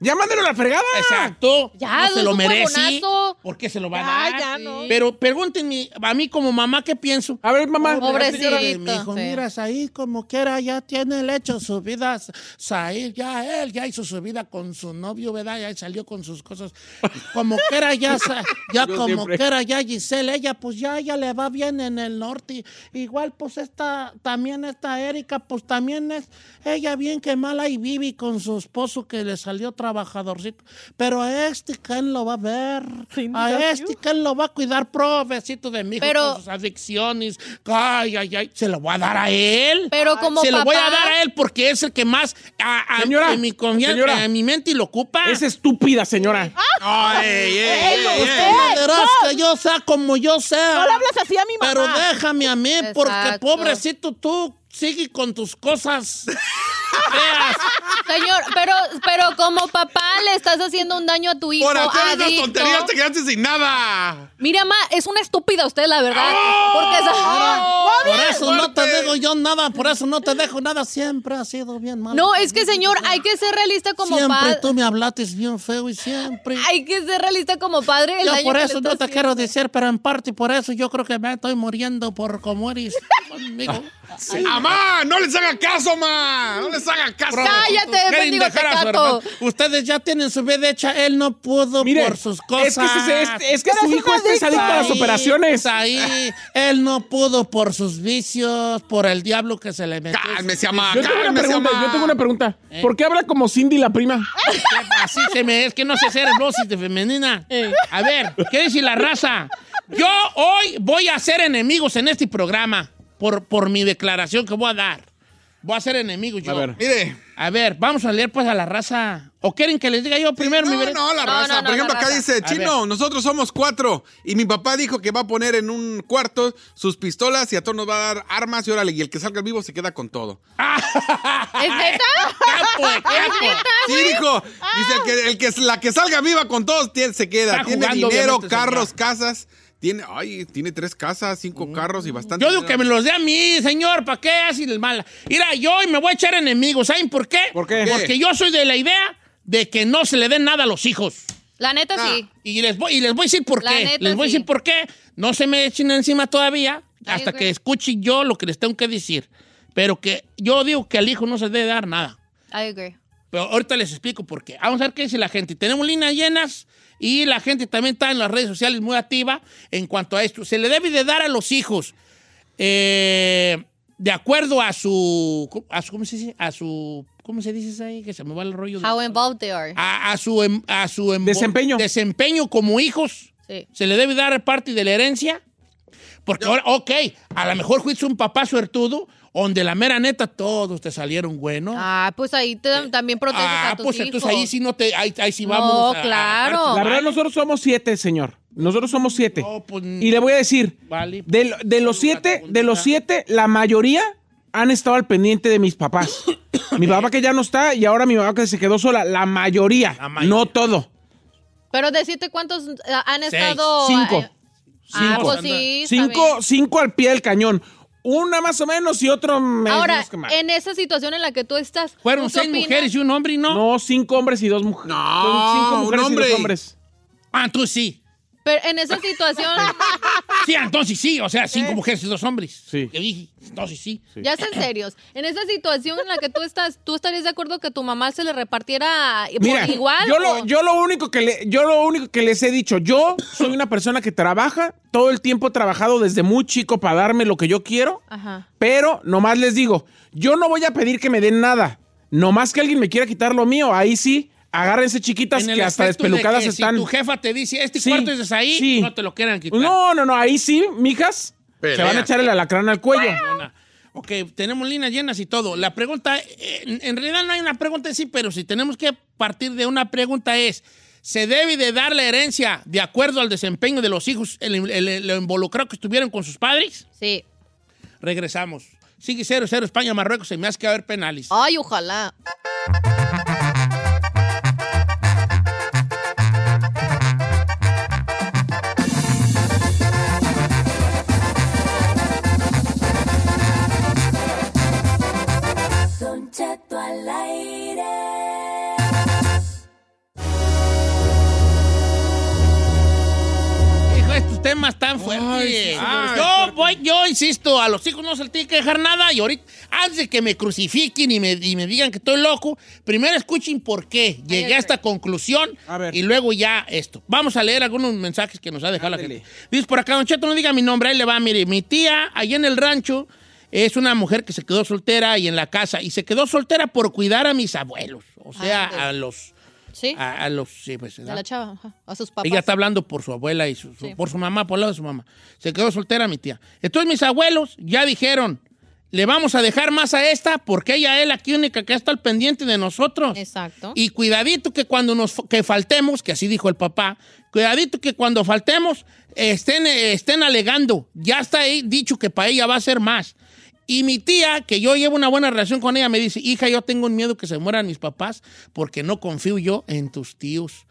Ya mándelo a la fregada. Exacto. Ya, no se lo merece. ¿Por qué se lo va Ya, a dar? ya, no. Pero pregúntenme, a mí como mamá, ¿qué pienso? A ver, mamá. Pobrecito. Mi hijo, sí. mira, Said como quiera ya tiene el hecho su vida. Said ya él ya hizo su vida con su novio, ¿verdad? Ya salió con sus cosas. Como quiera ya, ya como siempre. quiera ya Giselle, ella pues ya, ya le va bien en el norte. Igual pues esta, también esta Erika, pues también es ella bien que mala y vive con su esposo que le salió trabajadorcito. Pero a este, ¿quién lo va a ver? A este, you. ¿quién lo va a cuidar, provecito de mi hijo Pero- con sus adicciones? Ay, ay, ay, se lo voy a dar a él. Pero como se lo voy a dar a él porque es el que más a, a- Señora, en mi, confianza- señora. en mi mente lo ocupa. Es estúpida, señora. Ay, ey, ey, Ey, ey, usted-. Verás que yo sea como yo sea. No le hablas así a mi mamá. Pero déjame a mí, porque pobrecito tú, sigue con tus cosas feas. Señor, pero, pero como papá le estás haciendo un daño a tu hijo Por hacer esas tonterías te quedaste sin nada. Mira, ma, es una estúpida usted, la verdad. ¡Oh! Porque esa- Por eso no te digo yo nada, por eso no te dejo nada. Siempre ha sido bien malo. No, es que, señor, hay que ser realista como Siempre padre. tú me hablaste bien feo y siempre. Hay que ser realista como padre. el Yo por eso no te haciendo. quiero decir, pero en parte por eso yo creo que me estoy muriendo por cómo eres conmigo. ¡Amá! ¡No les haga caso, ma! ¡No les haga caso! Cállate, bendigo tecato. Ustedes ya tienen su vida hecha, él no pudo Mire, por sus cosas. es que, ese- es, es que Pero su hijo este es adicto a las operaciones. Ahí, él no pudo por sus vicios, por el diablo que se le metió. Cálmese, amá. Yo tengo una pregunta, yo tengo una pregunta. ¿Por qué habla como Cindy la prima? Así se me es que no sé hacer glosis de femenina. Eh. A ver, ¿qué dice la raza? Yo hoy voy a ser enemigos en este programa por, por mi declaración que voy a dar. Voy a ser enemigos yo. A ver. Mire. A ver, vamos a leer pues a la raza. ¿O quieren que les diga yo primero mi No, veredicto? no, la raza. no, no, Por ejemplo, acá raza. dice, Chino, nosotros somos cuatro. Y mi papá dijo que va a poner en un cuarto sus pistolas y a todos nos va a dar armas y órale, y el que salga vivo se queda con todo. ¿Es neta? Capo, capo. Sí, dijo. Dice el que, el que la que salga viva con todos tiene- se queda. Está tiene jugando, dinero, carros, señor. casas. Tiene, ay, tiene tres casas, cinco carros y bastante. Yo digo que dinero. me los dé a mí, señor, ¿para qué así el mal? Mira, yo hoy me voy a echar enemigos, ¿saben por qué? ¿Por qué? Porque yo soy de la idea de que no se le den nada a los hijos. La neta, Ah. sí. Y les voy, y les voy a decir por La qué. neta, les voy a sí. decir por qué. No se me echen encima todavía Ay, hasta güey. que escuche yo lo que les tengo que decir. Pero que yo digo que al hijo no se le debe dar nada. I agree. Pero ahorita les explico por qué. Vamos a ver qué dice la gente. Tenemos líneas llenas y la gente también está en las redes sociales muy activa en cuanto a esto. Se le debe de dar a los hijos eh, de acuerdo a su, a su- ¿cómo se dice? A su, ¿cómo se dice eso ahí? Que se me va el rollo. de- How involved they are. a, a su, em- a su Desempeño. desempeño como hijos. Sí. Se le debe dar parte de la herencia. Porque ahora, ok, a lo mejor fuiste un papá suertudo, donde la mera neta todos te salieron buenos. Ah, pues ahí te- también proteges Ah, a tus pues hijos. entonces ahí sí no te, ahí, ahí sí No, vamos. a- a- claro. a- La verdad, nosotros somos siete, señor. Nosotros somos siete. No, pues, y le voy a decir, Vale. de, lo- de los siete, de los siete, la mayoría han estado al pendiente de mis papás. mi papá que ya no está y ahora mi mamá que se quedó sola. La mayoría, La mayoría. no todo. Pero decirte cuántos eh, han Seis. estado. Cinco. eh, Ah, Cinco. pues sí. Cinco, cinco al pie del cañón. Una más o menos y otro menos Ahora, que más. en esa situación en la que tú estás. Fueron ¿tú seis opinas? mujeres y un hombre y no. No, cinco hombres y dos mujeres. No, cinco un mujeres y hombre. dos hombres. Ah, entonces sí. Pero en esa situación, Sí, entonces sí. O sea, cinco mujeres y dos hombres. Sí. Yo dije, entonces sí. ya sean serios. En esa situación en la que tú estás, ¿tú estarías de acuerdo que tu mamá se le repartiera por Mira, igual? yo o- lo, yo lo único que le, yo lo único que les he dicho, yo soy una persona que trabaja, todo el tiempo he trabajado desde muy chico para darme lo que yo quiero, Ajá. pero nomás les digo, yo no voy a pedir que me den nada, nomás que alguien me quiera quitar lo mío, ahí sí, agárrense chiquitas En que hasta de despelucadas que están. Si tu jefa te dice, este Sí, cuarto es de ahí, sí. no te lo quieran quitar. No, no, no, ahí sí, mijas, Pelea. se van a echar el alacrán al cuello. Ok, tenemos líneas llenas y todo. La pregunta, en, en realidad no hay una pregunta en sí, pero si tenemos que partir de una pregunta es, ¿se debe de dar la herencia de acuerdo al desempeño de los hijos, el, el- el- lo involucrado que estuvieron con sus padres? Sí. Regresamos. Sigue 0-0 España, Marruecos, se me hace que haber penales. Ay, ojalá. Cuchato al aire. Hijo, estos temas tan fuertes. Ah, yo voy, yo insisto, a los hijos no se les tiene que dejar nada y ahorita, antes de que me crucifiquen y me, digan que estoy loco, primero escuchen por qué llegué a esta conclusión a ver. y luego ya esto. Vamos a leer algunos mensajes que nos ha dejado Ándale. la gente. Dice por acá, Don Cheto, no diga mi nombre, ahí le va, mire, mi tía, allá en el rancho, es una mujer que se quedó soltera y en la casa, y se quedó soltera por cuidar a mis abuelos, o sea, Ándele. a los... Sí, A, a los... Sí, pues, ¿verdad? la chava, ajá, a sus papás. Ella está hablando por su abuela y su- su- Sí. por su mamá, por el lado de su mamá. Se quedó soltera mi tía. Entonces mis abuelos ya dijeron, le vamos a dejar más a esta porque ella es la que única que está al pendiente de nosotros. Exacto. Y cuidadito que cuando nos que faltemos, que así dijo el papá, cuidadito que cuando faltemos estén, estén alegando. Ya está ahí dicho que para ella va a ser más. Y mi tía, que yo llevo una buena relación con ella, me dice, hija, yo tengo un miedo que se mueran mis papás porque no confío yo en tus tíos.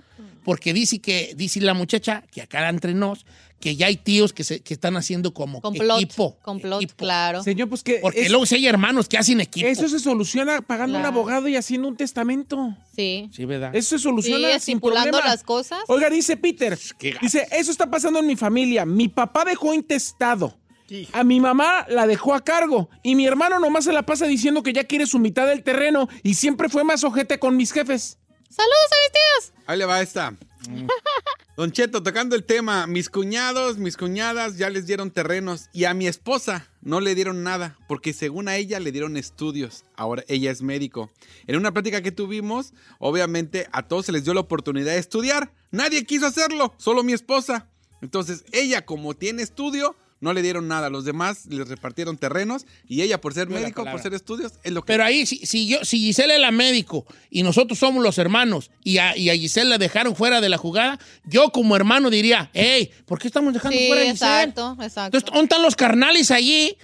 Porque dice que, dice la muchacha, que acá entre nos, que ya hay tíos que, se, que están haciendo como complot. equipo. complot, equipo. claro. Señor, pues que Porque es- luego si hay hermanos que hacen equipo. eso se soluciona pagando un abogado y haciendo un testamento. Sí. Sí, ¿verdad? Eso se soluciona Sí, sin estipulando problema. las cosas. Oiga, dice Peter, dice, eso está pasando en mi familia. Mi papá dejó intestado. A mi mamá la dejó a cargo. Y mi hermano nomás se la pasa diciendo que ya quiere su mitad del terreno y siempre fue más ojete con mis jefes. ¡Saludos a mis tíos! Ahí le va esta. Don Cheto, tocando el tema, mis cuñados, mis cuñadas ya les dieron terrenos y a mi esposa no le dieron nada porque según a ella le dieron estudios. Ahora ella es médico. En una plática que tuvimos, obviamente a todos se les dio la oportunidad de estudiar. Nadie quiso hacerlo, solo mi esposa. Entonces ella como tiene estudio, no le dieron nada. Los demás les repartieron terrenos y ella por ser médico, por ser estudios, es lo que... Pero ahí, si, si yo, si Gisela es la médico y nosotros somos los hermanos y a, y a Gisela la dejaron fuera de la jugada, yo como hermano diría, hey, ¿por qué estamos dejando Sí, fuera a Gisela? exacto, exacto. Entonces, ¿dónde están los carnales allí?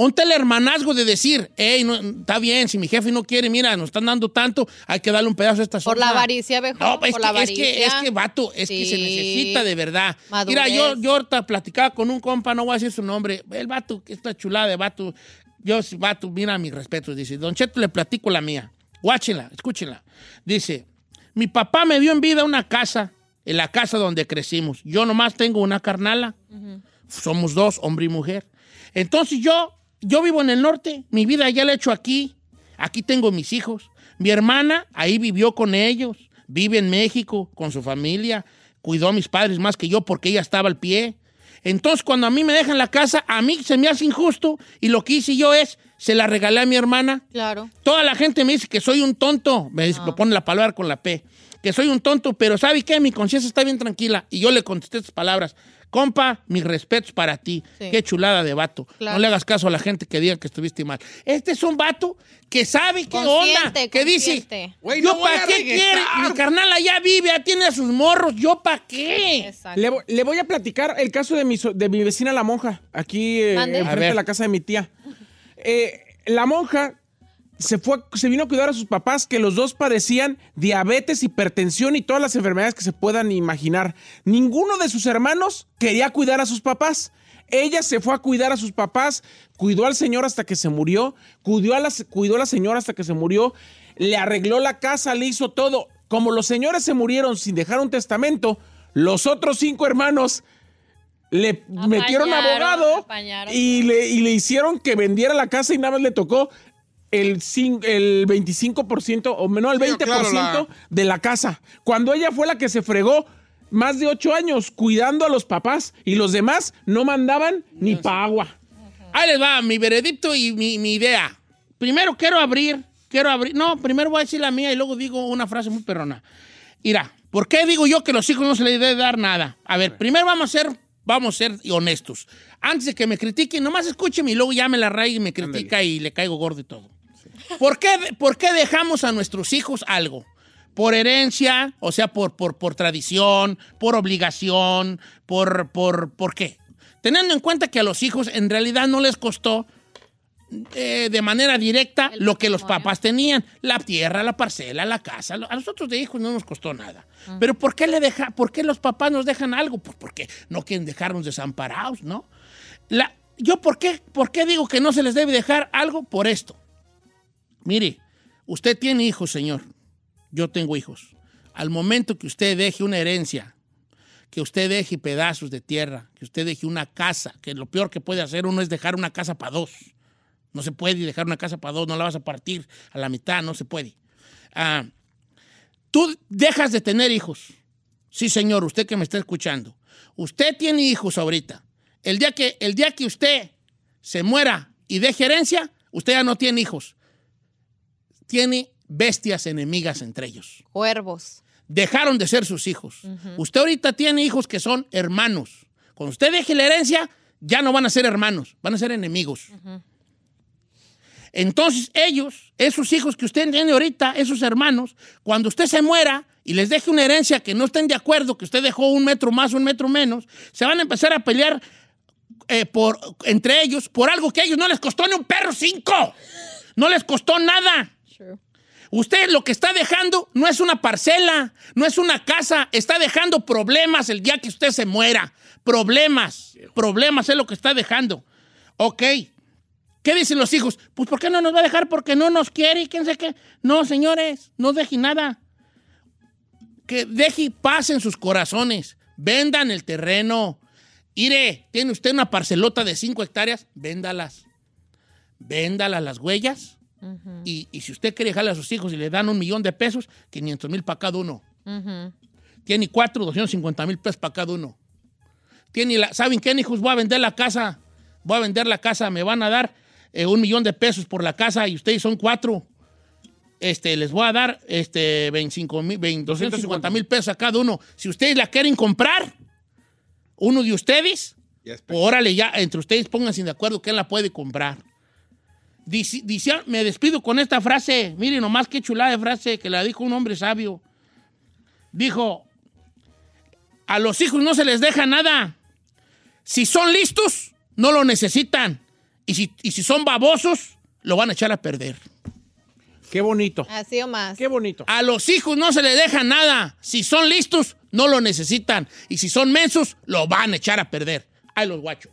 ¿Dónde está el hermanazgo de decir, hey, no, está bien, si mi jefe no quiere, mira, nos están dando tanto, hay que darle un pedazo a esta Por zona. la avaricia, viejo. No, es por que, la es que, avaricia. es que, vato, es que se necesita de verdad. Madurez. Mira, yo, yo ahorita platicaba con un compa, no voy a decir su nombre, el vato, que esta chulada de vato, yo, vato, mira mis respetos, dice, Don Cheto, le platico la mía, guáchenla, escúchenla. Dice, mi papá me dio en vida una casa, en la casa donde crecimos. Yo nomás tengo una carnala, somos dos, hombre y mujer. Entonces yo, yo vivo en el norte, mi vida ya la he hecho aquí, aquí tengo mis hijos. Mi hermana ahí vivió con ellos, vive en México con su familia, cuidó a mis padres más que yo porque ella estaba al pie. Entonces cuando a mí me dejan la casa, a mí se me hace injusto y lo que hice yo es, se la regalé a mi hermana. Claro. Toda la gente me dice que soy un tonto. Me dice, pone la palabra con la P. Que soy un tonto, pero ¿sabe qué? Mi conciencia está bien tranquila. Y yo le contesté estas palabras. Compa, mis respetos para ti. Sí. Qué chulada de vato. Claro. No le hagas caso a la gente que diga que estuviste mal. Este es un vato que sabe qué Consciente, onda. Que dice. Güey, yo no para qué quiere. Mi carnal allá vive, ya tiene a sus morros. ¿Yo para qué? Exacto. Le, le voy a platicar el caso de mi, so- de mi vecina la monja, aquí eh, enfrente de la casa de mi tía. Eh, la monja se, fue, se vino a cuidar a sus papás que los dos padecían diabetes, hipertensión y todas las enfermedades que se puedan imaginar. Ninguno de sus hermanos quería cuidar a sus papás. Ella se fue a cuidar a sus papás, cuidó al señor hasta que se murió, cuidó a la, cuidó a la señora hasta que se murió, le arregló la casa, le hizo todo. Como los señores se murieron sin dejar un testamento, los otros cinco hermanos le metieron abogado apañaron. y le, y le hicieron que vendiera la casa y nada más le tocó el, el 25% o menos el Sí, 20% claro, la- de la casa. Cuando ella fue la que se fregó más de ocho años cuidando a los papás y los demás no mandaban ni pa' agua. Ahí les va mi veredicto y mi, mi idea. Primero quiero abrir, quiero abrir. No, primero voy a decir la mía y luego digo una frase muy perrona. Mira, ¿por qué digo yo que a los hijos no se les debe dar nada? A ver, primero vamos a ser, vamos a ser honestos. Antes de que me critiquen, nomás escúcheme y luego ya me la raíz y me critica y le caigo gordo y todo. ¿Por, qué, ¿Por qué dejamos a nuestros hijos algo? Por herencia, o sea, por, por, por tradición, por obligación, por, por, ¿por qué? Teniendo en cuenta que a los hijos en realidad no les costó eh, de manera directa El lo que los papás tenían, la tierra, la parcela, la casa. A nosotros de hijos no nos costó nada. Pero ¿por qué, le deja, ¿por qué los papás nos dejan algo? Pues porque no quieren dejarnos desamparados, ¿no? La, yo, ¿por qué, ¿por qué digo que no se les debe dejar algo? Por esto. Mire, usted tiene hijos, señor. Yo tengo hijos. Al momento que usted deje una herencia que usted deje pedazos de tierra, que usted deje una casa, que lo peor que puede hacer uno es dejar una casa para dos. No se puede dejar una casa para dos, no la vas a partir a la mitad, no se puede. Ah, tú dejas de tener hijos. Sí, señor, usted que me está escuchando. Usted tiene hijos ahorita. El día que, el día que usted se muera y deje herencia, usted ya no tiene hijos. Tiene bestias enemigas entre ellos. Cuervos. Dejaron de ser sus hijos. Usted ahorita tiene hijos que son hermanos. Cuando usted deje la herencia, ya no van a ser hermanos, van a ser enemigos. Entonces ellos, esos hijos que usted tiene ahorita, esos hermanos, cuando usted se muera y les deje una herencia que no estén de acuerdo, que usted dejó un metro más o un metro menos, se van a empezar a pelear eh, por, entre ellos por algo que a ellos no les costó ni un perro cinco. No les costó nada. Usted lo que está dejando no es una parcela, no es una casa, está dejando problemas el día que usted se muera. Problemas, problemas es lo que está dejando. Ok. ¿Qué dicen los hijos? Pues ¿por qué no nos va a dejar? Porque no nos quiere y quién sé qué. No, señores, no deje nada. Que deje paz en sus corazones. Vendan el terreno. Ire, tiene usted una parcelota de 5 hectáreas, véndalas. Véndalas las huellas. Y, y si usted quiere dejarle a sus hijos y le dan un millón de pesos, 500 mil para cada uno. Tiene cuatro, 250 mil pesos para cada uno. Tiene la, ¿Saben qué, hijos? Voy a vender la casa. Voy a vender la casa. Me van a dar eh, un millón de pesos por la casa y ustedes son cuatro. Este, les voy a dar este, 25 mil, 250 mil pesos a cada uno. Si ustedes la quieren comprar, uno de ustedes, pues, órale, ya, entre ustedes pónganse de acuerdo quién la puede comprar. Dice, dice- me despido con esta frase. Miren nomás qué chulada de frase que la dijo un hombre sabio. Dijo, a los hijos no se les deja nada. Si son listos, no lo necesitan. Y si, y si son babosos, lo van a echar a perder. Qué bonito. Así o más. Qué bonito. A los hijos no se les deja nada. Si son listos, no lo necesitan. Y si son mensos, lo van a echar a perder. Ahí los guachos.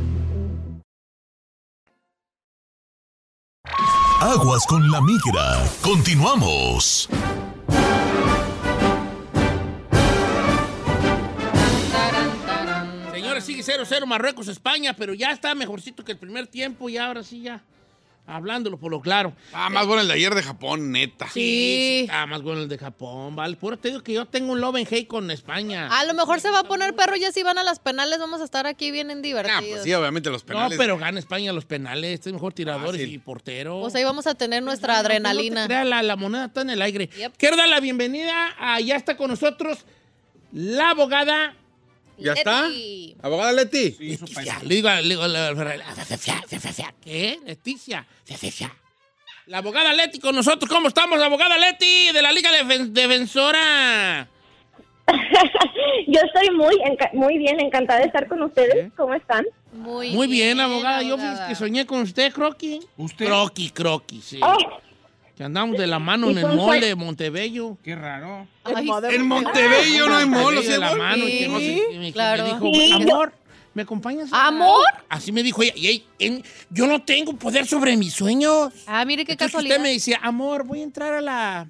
Aguas con la migra. Continuamos. Señores, sigue 0-0 Marruecos, España, pero ya está mejorcito que el primer tiempo y ahora sí ya. Hablándolo por lo claro. Ah, más bueno el de ayer de Japón, neta. Sí, sí, está más bueno el de Japón, ¿vale? Puro te digo que yo tengo un love and hate con España. A lo mejor se va a poner perro ya si van a las penales vamos a estar aquí bien en Ah, divertidos. pues sí, obviamente los no, penales. pero gana España los penales. Este es mejor tiradores y portero. Pues ahí vamos a tener nuestra adrenalina. No te creas, la, la moneda está en el aire. Yep. Quiero dar la bienvenida. a- ya está con nosotros la abogada. ¿Ya está? Abogada Leti. Leticia. Le digo, le digo, la- la- la- ¿qué? Leticia. Leticia. La abogada Leti con nosotros. ¿Cómo estamos, abogada Leti de la Liga Defen- Defensora? Yo estoy muy, muy bien, encantada de estar con ustedes. ¿Cómo están? Muy, Muy bien, abogada. Yo abogada. fíjate que soñé con usted, Croqui. ¿Usted? Croqui, Croqui, sí. Oh, Que andamos de la mano ¿Y en el mole de Montebello. Qué raro. Ay, En Montebello no hay molo, de ¿sí hay la mano. y que no sé Sí, qué, me, claro. me dijo, Sí. amor, ¿me acompañas? a- ¿Amor? Así me dijo ella. Y en- yo no tengo poder sobre mis sueños. Ah, mire qué Entonces casualidad. usted me decía, amor, voy a entrar a la,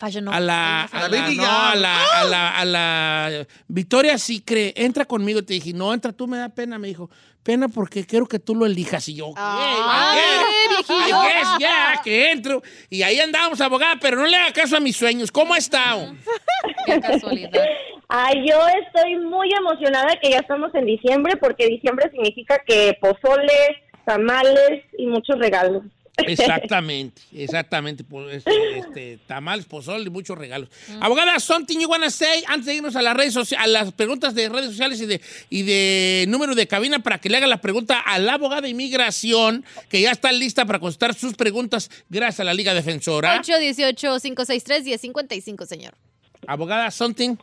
Fashion a la, a la, no, a la, a la, a la Victoria sí cree, entra conmigo. Te dije, no, entra tú, me da pena. Me dijo, pena porque quiero que tú lo elijas. Y yo, Ay, "Hey, viejillo. I guess, ya, que entro. Y ahí andábamos, abogada, pero no le haga caso a mis sueños. ¿Cómo ha estado? Qué casualidad. Ay, yo estoy muy emocionada que ya estamos en diciembre porque diciembre significa que pozole, tamales y muchos regalos. Exactamente, exactamente. Este, este, tamales, pozol y muchos regalos. Abogada, something you wanna say antes de irnos a las redes sociales, a las preguntas de redes sociales y de, y de número de cabina para que le haga la pregunta a la abogada de inmigración, que ya está lista para contestar sus preguntas gracias a la Liga Defensora. 818-563-1055, señor. Abogada, something.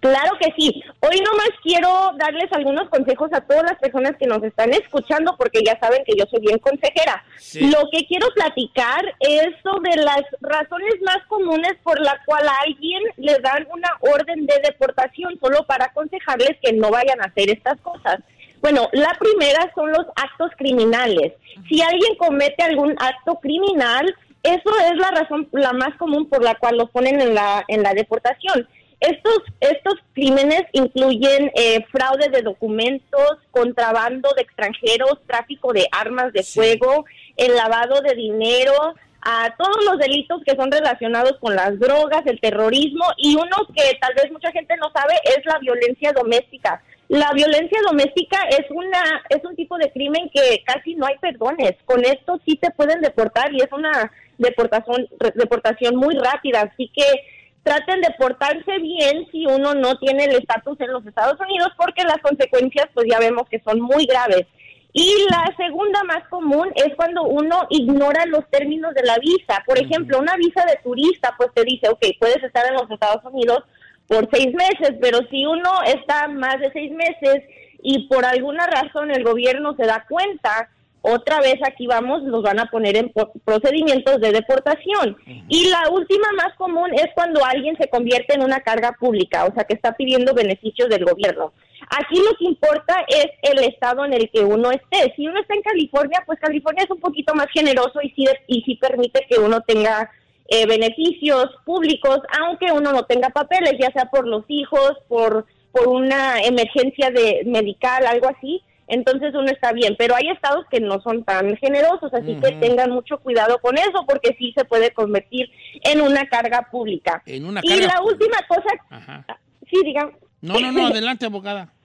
Claro que sí. Hoy nomás quiero darles algunos consejos a todas las personas que nos están escuchando porque ya saben que yo soy bien consejera. Sí. Lo que quiero platicar es sobre las razones más comunes por la cual a alguien le dan una orden de deportación solo para aconsejarles que no vayan a hacer estas cosas. Bueno, la primera son los actos criminales. Si alguien comete algún acto criminal, eso es la razón la más común por la cual los ponen en la en la deportación. Estos, estos crímenes incluyen eh, fraude de documentos, contrabando de extranjeros, tráfico de armas de fuego, el lavado de dinero, a todos los delitos que son relacionados con las drogas, el terrorismo y uno que tal vez mucha gente no sabe es la violencia doméstica. La violencia doméstica es una es un tipo de crimen que casi no hay perdones. Con esto sí te pueden deportar y es una deportación deportación muy rápida, así que traten de portarse bien si uno no tiene el estatus en los Estados Unidos porque las consecuencias pues ya vemos que son muy graves. Y la segunda más común es cuando uno ignora los términos de la visa. Por ejemplo, una visa de turista pues te dice, ok, puedes estar en los Estados Unidos por seis meses, pero si uno está más de seis meses y por alguna razón el gobierno se da cuenta, otra vez aquí vamos, los van a poner en procedimientos de deportación. Y la última más común es cuando alguien se convierte en una carga pública, o sea, que está pidiendo beneficios del gobierno. Aquí lo que importa es el estado en el que uno esté. Si uno está en California, pues California es un poquito más generoso y sí, y sí permite que uno tenga eh, beneficios públicos, aunque uno no tenga papeles, ya sea por los hijos, por, por una emergencia de medical, algo así. Entonces uno está bien, pero hay estados que no son tan generosos, así que tengan mucho cuidado con eso, porque sí se puede convertir en una carga pública. En una y carga la última cosa, Ajá. sí, digan. No, no, no, adelante, abogada.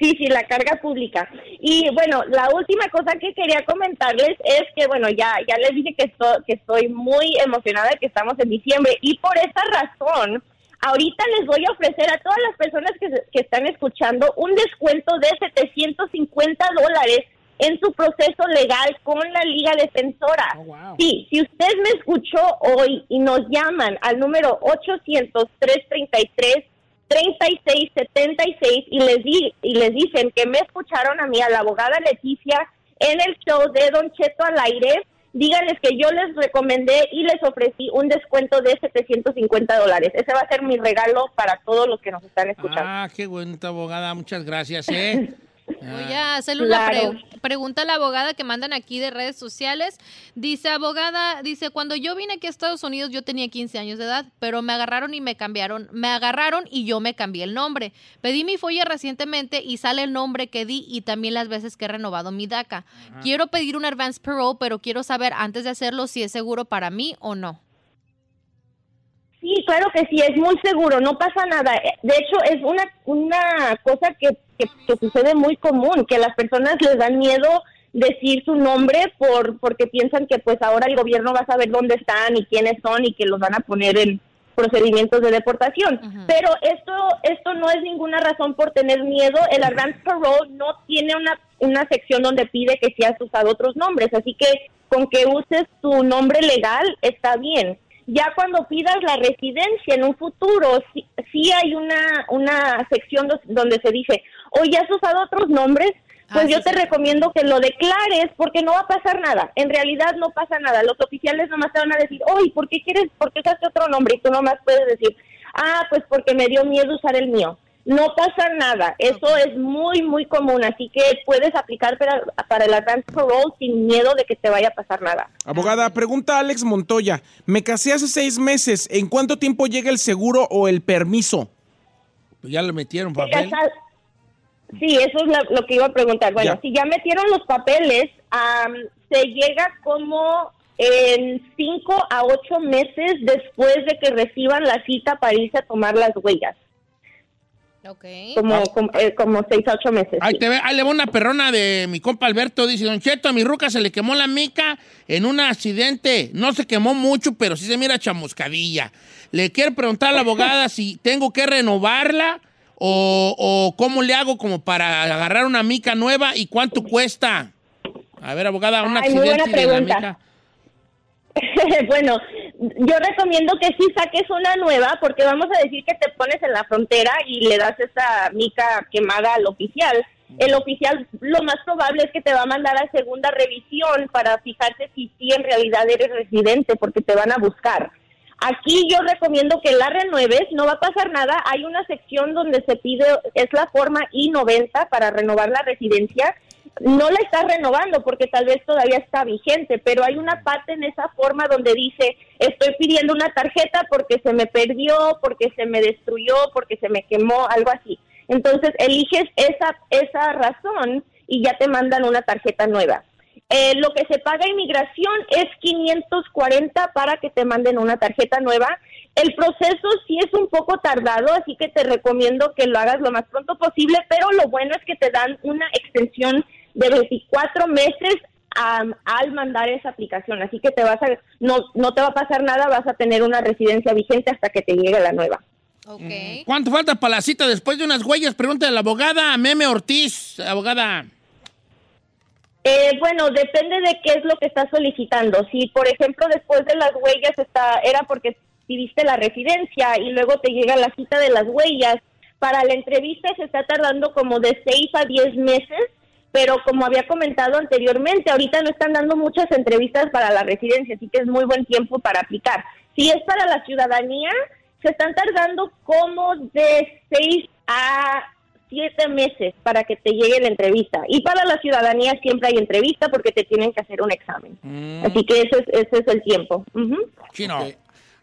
Sí, sí, la carga pública. Y bueno, la última cosa que quería comentarles es que, bueno, ya, ya les dije que, esto- que estoy muy emocionada de que estamos en diciembre y por esa razón, ahorita les voy a ofrecer a todas las personas que, están escuchando un descuento de 750 dólares en su proceso legal con la Liga Defensora. Sí, si usted me escuchó hoy y nos llaman al número 800-333 3676 y les di, y les dicen que me escucharon a mí, a la abogada Leticia, en el show de Don Cheto al aire, díganles que yo les recomendé y les ofrecí un descuento de 750 dólares. Ese va a ser mi regalo para todos los que nos están escuchando. Ah, qué bonita abogada, muchas gracias, ¿eh? Voy a hacerle una Claro. pre- pregunta a la abogada que mandan aquí de redes sociales. Dice, abogada, dice, cuando yo vine aquí a Estados Unidos yo tenía 15 años de edad, pero me agarraron y me cambiaron. Me agarraron y yo me cambié el nombre. Pedí mi folla recientemente y sale el nombre que di y también las veces que he renovado mi DACA. Quiero pedir un advance parole, pero quiero saber antes de hacerlo si es seguro para mí o no. Sí, claro que sí, es muy seguro, no pasa nada. Eh, De hecho, es una, una cosa que, que, que sucede muy común, que las personas les dan miedo decir su nombre por porque piensan que pues ahora el gobierno va a saber dónde están y quiénes son y que los van a poner en procedimientos de deportación. Pero esto esto no es ninguna razón por tener miedo. El advance parole no tiene una, una sección donde pide que si has usado otros nombres, así que con que uses tu nombre legal está bien ya cuando pidas la residencia en un futuro, sí, sí hay una, una sección donde se dice, oye, ¿has usado otros nombres? Pues Ah, yo sí, te sí. recomiendo que lo declares porque no va a pasar nada. En realidad no pasa nada. Los oficiales nomás te van a decir, oye, ¿por qué quieres, por qué usaste otro nombre? Y tú nomás puedes decir, ah, pues porque me dio miedo usar el mío. No pasa nada. Eso es muy, muy común, así que puedes aplicar para, para el advance parole sin miedo de que te vaya a pasar nada. Abogada, pregunta Alex Montoya. Me casé hace seis meses. ¿En cuánto tiempo llega el seguro o el permiso? Pues ya le metieron papel. Sí, eso es la- lo que iba a preguntar. Bueno, Ya. si ya metieron los papeles, am, se llega como en cinco a ocho meses después de que reciban la cita para irse a tomar las huellas. Como, como, eh, como seis a ocho meses. Ahí, sí. te ve, ahí le va una perrona de mi compa Alberto. Dice, Don Cheto, a mi ruca se le quemó la mica en un accidente. No se quemó mucho, pero sí se mira chamuscadilla. Le quiero preguntar a la abogada si tengo que renovarla o, o cómo le hago como para agarrar una mica nueva y cuánto cuesta. A ver, abogada, un Ay, muy accidente buena de la pregunta. mica. bueno, yo recomiendo que sí saques una nueva porque vamos a decir que te pones en la frontera y le das esa mica quemada al oficial. El oficial lo más probable es que te va a mandar a segunda revisión para fijarse si sí en realidad eres residente porque te van a buscar. Aquí yo recomiendo que la renueves, no va a pasar nada. Hay una sección donde se pide, es la forma I-90 para renovar la residencia. No la estás renovando porque tal vez todavía está vigente, pero hay una parte en esa forma donde dice, estoy pidiendo una tarjeta porque se me perdió, porque se me destruyó, porque se me quemó, algo así. Entonces eliges esa, esa razón y ya te mandan una tarjeta nueva. Eh, lo que se paga inmigración es 540 para que te manden una tarjeta nueva. El proceso sí es un poco tardado, así que te recomiendo que lo hagas lo más pronto posible, pero lo bueno es que te dan una extensión de 24 meses al mandar esa aplicación, así que te vas a no no te va a pasar nada, vas a tener una residencia vigente hasta que te llegue la nueva. Ok. ¿Cuánto falta para la cita después de unas huellas? Pregúntale a la abogada Meme Ortiz. Abogada. Eh, bueno, depende de qué es lo que estás solicitando. Si, por ejemplo, después de las huellas está, era porque pidiste la residencia y luego te llega la cita de las huellas, para la entrevista se está tardando como de 6 a 10 meses, pero como había comentado anteriormente, ahorita no están dando muchas entrevistas para la residencia, así que es muy buen tiempo para aplicar. Si es para la ciudadanía, se están tardando como de 6 a siete meses para que te llegue la entrevista. Y para la ciudadanía siempre hay entrevista porque te tienen que hacer un examen. Así que ese es, ese es el tiempo. Chino.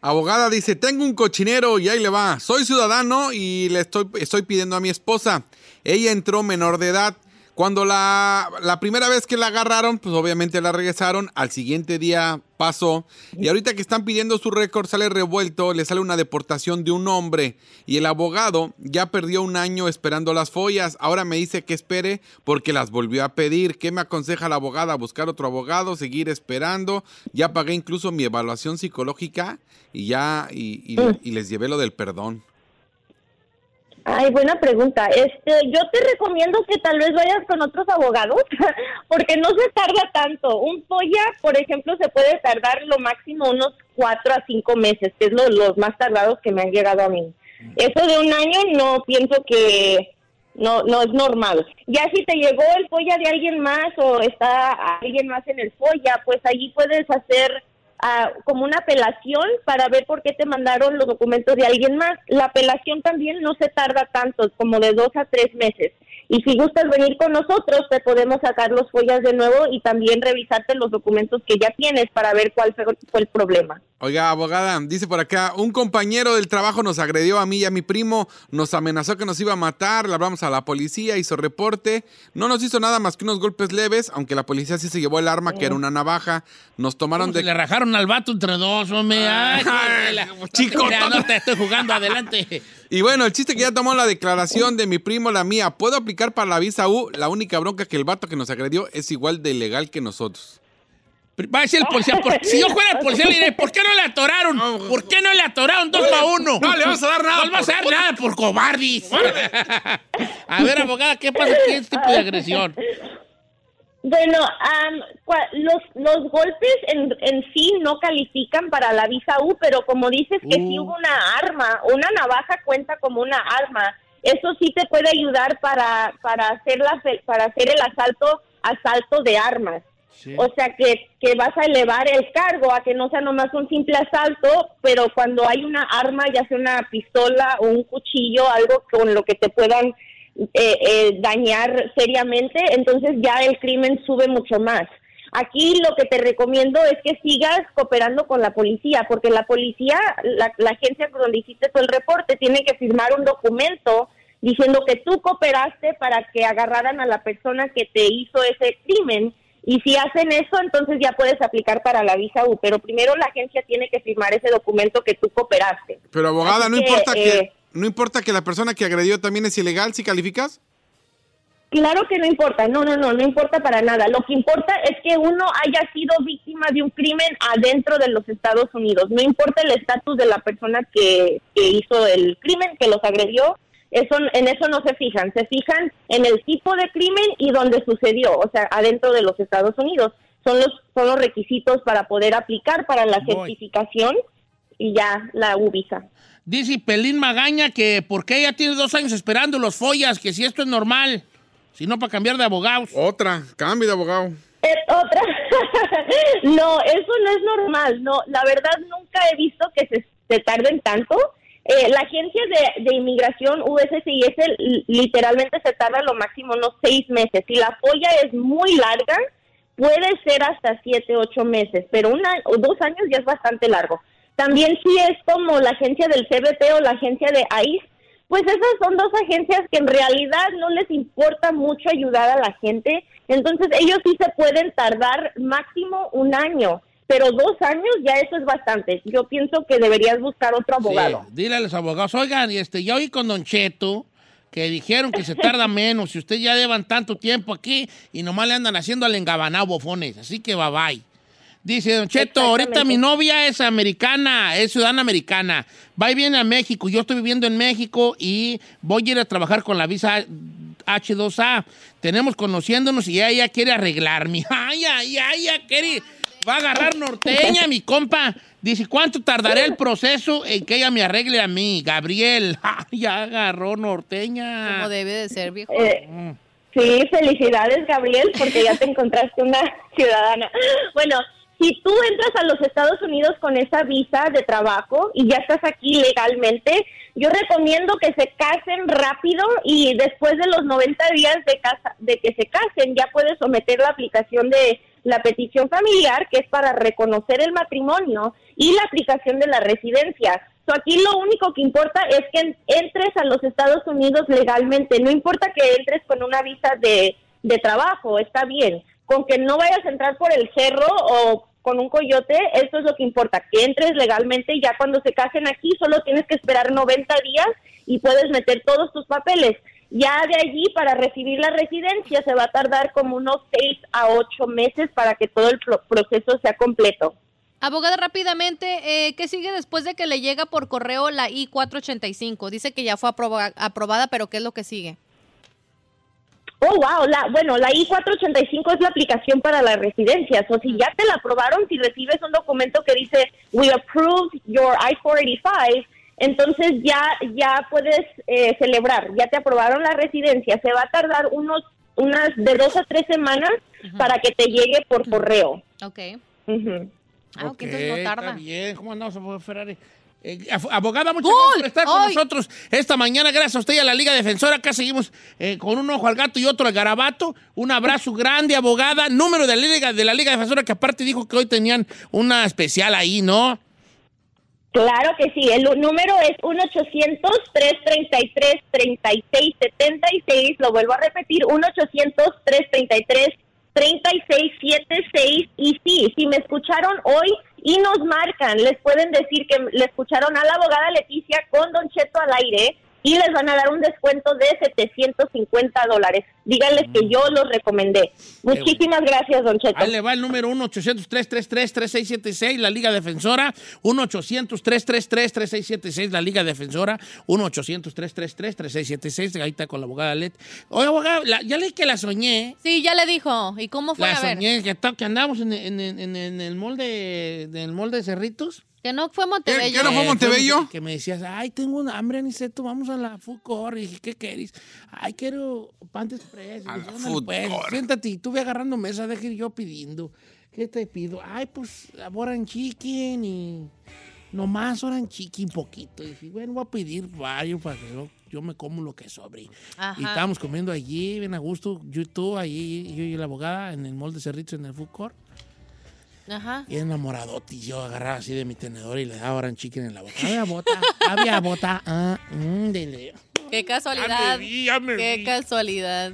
Abogada dice, tengo un cochinero y ahí le va. Soy ciudadano y le estoy, estoy pidiendo a mi esposa. Ella entró menor de edad. Cuando la, la primera vez que la agarraron, pues obviamente la regresaron. Al siguiente día pasó. Y ahorita que están pidiendo su récord, sale revuelto, le sale una deportación de un hombre. Y el abogado ya perdió un año esperando las follas. Ahora me dice que espere porque las volvió a pedir. ¿Qué me aconseja la abogada? ¿Buscar otro abogado? ¿Seguir esperando? Ya pagué incluso mi evaluación psicológica y ya, y, y- y les llevé lo del perdón. Ay, buena pregunta. Este, yo te recomiendo que tal vez vayas con otros abogados, porque no se tarda tanto. Un polla, por ejemplo, se puede tardar lo máximo unos cuatro a cinco meses, que es lo, los más tardados que me han llegado a mí. Eso de un año no pienso que no no es normal. Ya si te llegó el polla de alguien más o está alguien más en el polla, pues allí puedes hacer como una apelación para ver por qué te mandaron los documentos de alguien más. La apelación también no se tarda tanto, como de dos a tres meses. Y si gustas venir con nosotros, te podemos sacar los follas de nuevo y también revisarte los documentos que ya tienes para ver cuál fue, fue el problema. Oiga, abogada, dice por acá, un compañero del trabajo nos agredió a mí y a mi primo, nos amenazó que nos iba a matar, le hablamos a la policía, hizo reporte, no nos hizo nada más que unos golpes leves, aunque la policía sí se llevó el arma, que era una navaja, nos tomaron ¿Cómo se de... le rajaron al vato entre dos, hombre. Ay, Ay, la- chico, Mira, todo- no te estoy jugando, adelante. Y bueno, el chiste que ya tomó la declaración de mi primo, la mía, ¿puedo aplicar para la visa U? La única bronca que el vato que nos agredió es igual de ilegal que nosotros. Va a decir el policía, por- si yo fuera el policía, le diré, ¿por qué no le atoraron? ¿Por qué no le atoraron dos para uno? no le vas a dar nada No le vas a dar nada por cobardis. a ver, abogada, ¿qué pasa con este tipo de agresión? Bueno, cua- los, los golpes en, en sí no califican para la visa U, pero como dices que sí Uh. hubo una arma, una navaja cuenta como una arma, eso sí te puede ayudar para, para, hacer, la, para hacer el asalto, asalto de armas. O sea que, que vas a elevar el cargo a que no sea nomás un simple asalto, pero cuando hay una arma, ya sea una pistola o un cuchillo, algo con lo que te puedan eh, eh, dañar seriamente, entonces ya el crimen sube mucho más. Aquí lo que te recomiendo es que sigas cooperando con la policía, porque la policía, la, la agencia donde hiciste tú el reporte, tiene que firmar un documento diciendo que tú cooperaste para que agarraran a la persona que te hizo ese crimen. Y si hacen eso, entonces ya puedes aplicar para la visa U. Pero primero la agencia tiene que firmar ese documento que tú cooperaste. Pero abogada, Así no que, importa que eh, no importa que la persona que agredió también es ilegal si calificas. Claro que no importa, no, no, no, no importa para nada. Lo que importa es que uno haya sido víctima de un crimen adentro de los Estados Unidos. No importa el estatus de la persona que, que hizo el crimen, que los agredió. Eso, en eso no se fijan. Se fijan en el tipo de crimen y dónde sucedió, o sea, adentro de los Estados Unidos. Son los, son los requisitos para poder aplicar para la Voy. certificación y ya la U visa. Dice Pelín Magaña que porque ella tiene dos años esperando los follas, que si esto es normal, si no para cambiar de abogados. Otra, cambio de abogado. Es otra. no, eso no es normal. No, la verdad nunca he visto que se, se tarden tanto. Eh, la agencia de, de inmigración USCIS literalmente se tarda lo máximo unos seis meses. Si la folla es muy larga, puede ser hasta siete, ocho meses, pero una o dos años ya es bastante largo. También si es como la agencia del CBP o la agencia de ICE, pues esas son dos agencias que en realidad no les importa mucho ayudar a la gente, entonces ellos sí se pueden tardar máximo un año, pero dos años ya eso es bastante. Yo pienso que deberías buscar otro abogado. Sí, dile a los abogados, oigan, y este, ya oí con Don Cheto que dijeron que se tarda menos, si ustedes ya llevan tanto tiempo aquí y nomás le andan haciendo al engabanado bofones, así que bye bye. Dice Don Cheto, ahorita mi novia es americana, es ciudadana americana, va y viene a México, yo estoy viviendo en México y voy a ir a trabajar con la visa H2A. Tenemos conociéndonos y ella quiere arreglarme. Ay, ay, ay, ay, quiere, va a agarrar norteña, mi compa. Dice, ¿cuánto tardará el proceso en que ella me arregle a mí? Gabriel, Ay, ya agarró norteña. Como debe de ser, viejo. Eh, sí, felicidades, Gabriel, porque ya te encontraste una ciudadana. Bueno, si tú entras a los Estados Unidos con esa visa de trabajo y ya estás aquí legalmente, yo recomiendo que se casen rápido y después de los 90 días de, casa, de que se casen ya puedes someter la aplicación de la petición familiar, que es para reconocer el matrimonio, y la aplicación de la residencia. So, aquí lo único que importa es que en- entres a los Estados Unidos legalmente. No importa que entres con una visa de, de trabajo, está bien. Con que no vayas a entrar por el cerro o con un coyote, eso es lo que importa, que entres legalmente y ya cuando se casen aquí solo tienes que esperar 90 días y puedes meter todos tus papeles. Ya de allí para recibir la residencia se va a tardar como unos 6 a 8 meses para que todo el pro- proceso sea completo. Abogada, rápidamente, eh, ¿qué sigue después de que le llega por correo la I-485? Dice que ya fue aproba- aprobada, pero ¿qué es lo que sigue? Oh, wow. La, bueno, la I-485 es la aplicación para las residencias. O si ya te la aprobaron, si recibes un documento que dice, we approved your I-485, entonces ya, ya puedes eh, celebrar. Ya te aprobaron la residencia. Se va a tardar unos, unas de dos a tres semanas para que te llegue por correo. Ok. Ujú. Ah, ok, entonces no está tarda. bien, ¿cómo andamos, abogada Ferrari? Eh, abogada, muchas gracias por estar con nosotros esta mañana. Gracias a usted y a la Liga Defensora. Acá seguimos eh, con un ojo al gato y otro al garabato. Un abrazo grande, abogada. Número de la Liga, de la Liga Defensora, que aparte dijo que hoy tenían una especial ahí, ¿no? Claro que sí, el número es 1-800-333-3676, lo vuelvo a repetir, 1-800-333-3676 y sí, si me escucharon hoy y nos marcan, les pueden decir que le escucharon a la abogada Leticia con Don Cheto al aire y les van a dar un descuento de 750 dólares. Díganles que yo los recomendé. Muchísimas gracias, Don Cheto. Ahí le va el número 1-800-333-3676, la Liga Defensora. 1-800-333-3676, la Liga Defensora. 1-800-333-3676, ahí está con la abogada Let. Oye, abogada, la- ya leí que la soñé. Sí, ya le dijo. ¿Y cómo fue? La a ver. soñé, que, que andábamos en, en- en- en- en el molde, en el molde de Cerritos. Que no fue Montebello. ¿Qué no fue Montebello? Que me decías, ay, tengo un hambre, Aniceto, vamos a la food court. Y dije, ¿qué quieres? Ay, quiero pan de express. A dije, la "Órale, food pues, court. Siéntate y tú ve agarrando mesa, deje yo pidiendo. ¿Qué te pido? Ay, pues, oran chicken y nomás oran chicken poquito. Y dije, bueno, voy a pedir varios para que yo, yo me como lo que sobre. Ajá. Y estábamos comiendo allí, bien a gusto, yo y tú, allí, yo y la abogada, en el mall de Cerritos, en el food court. Ajá. Y enamoradote, y yo agarraba así de mi tenedor y le daba oran chicken en la boca. Había bota, había bota. Ah, mm. Qué casualidad. Ya me vi, ya me Qué vi. casualidad.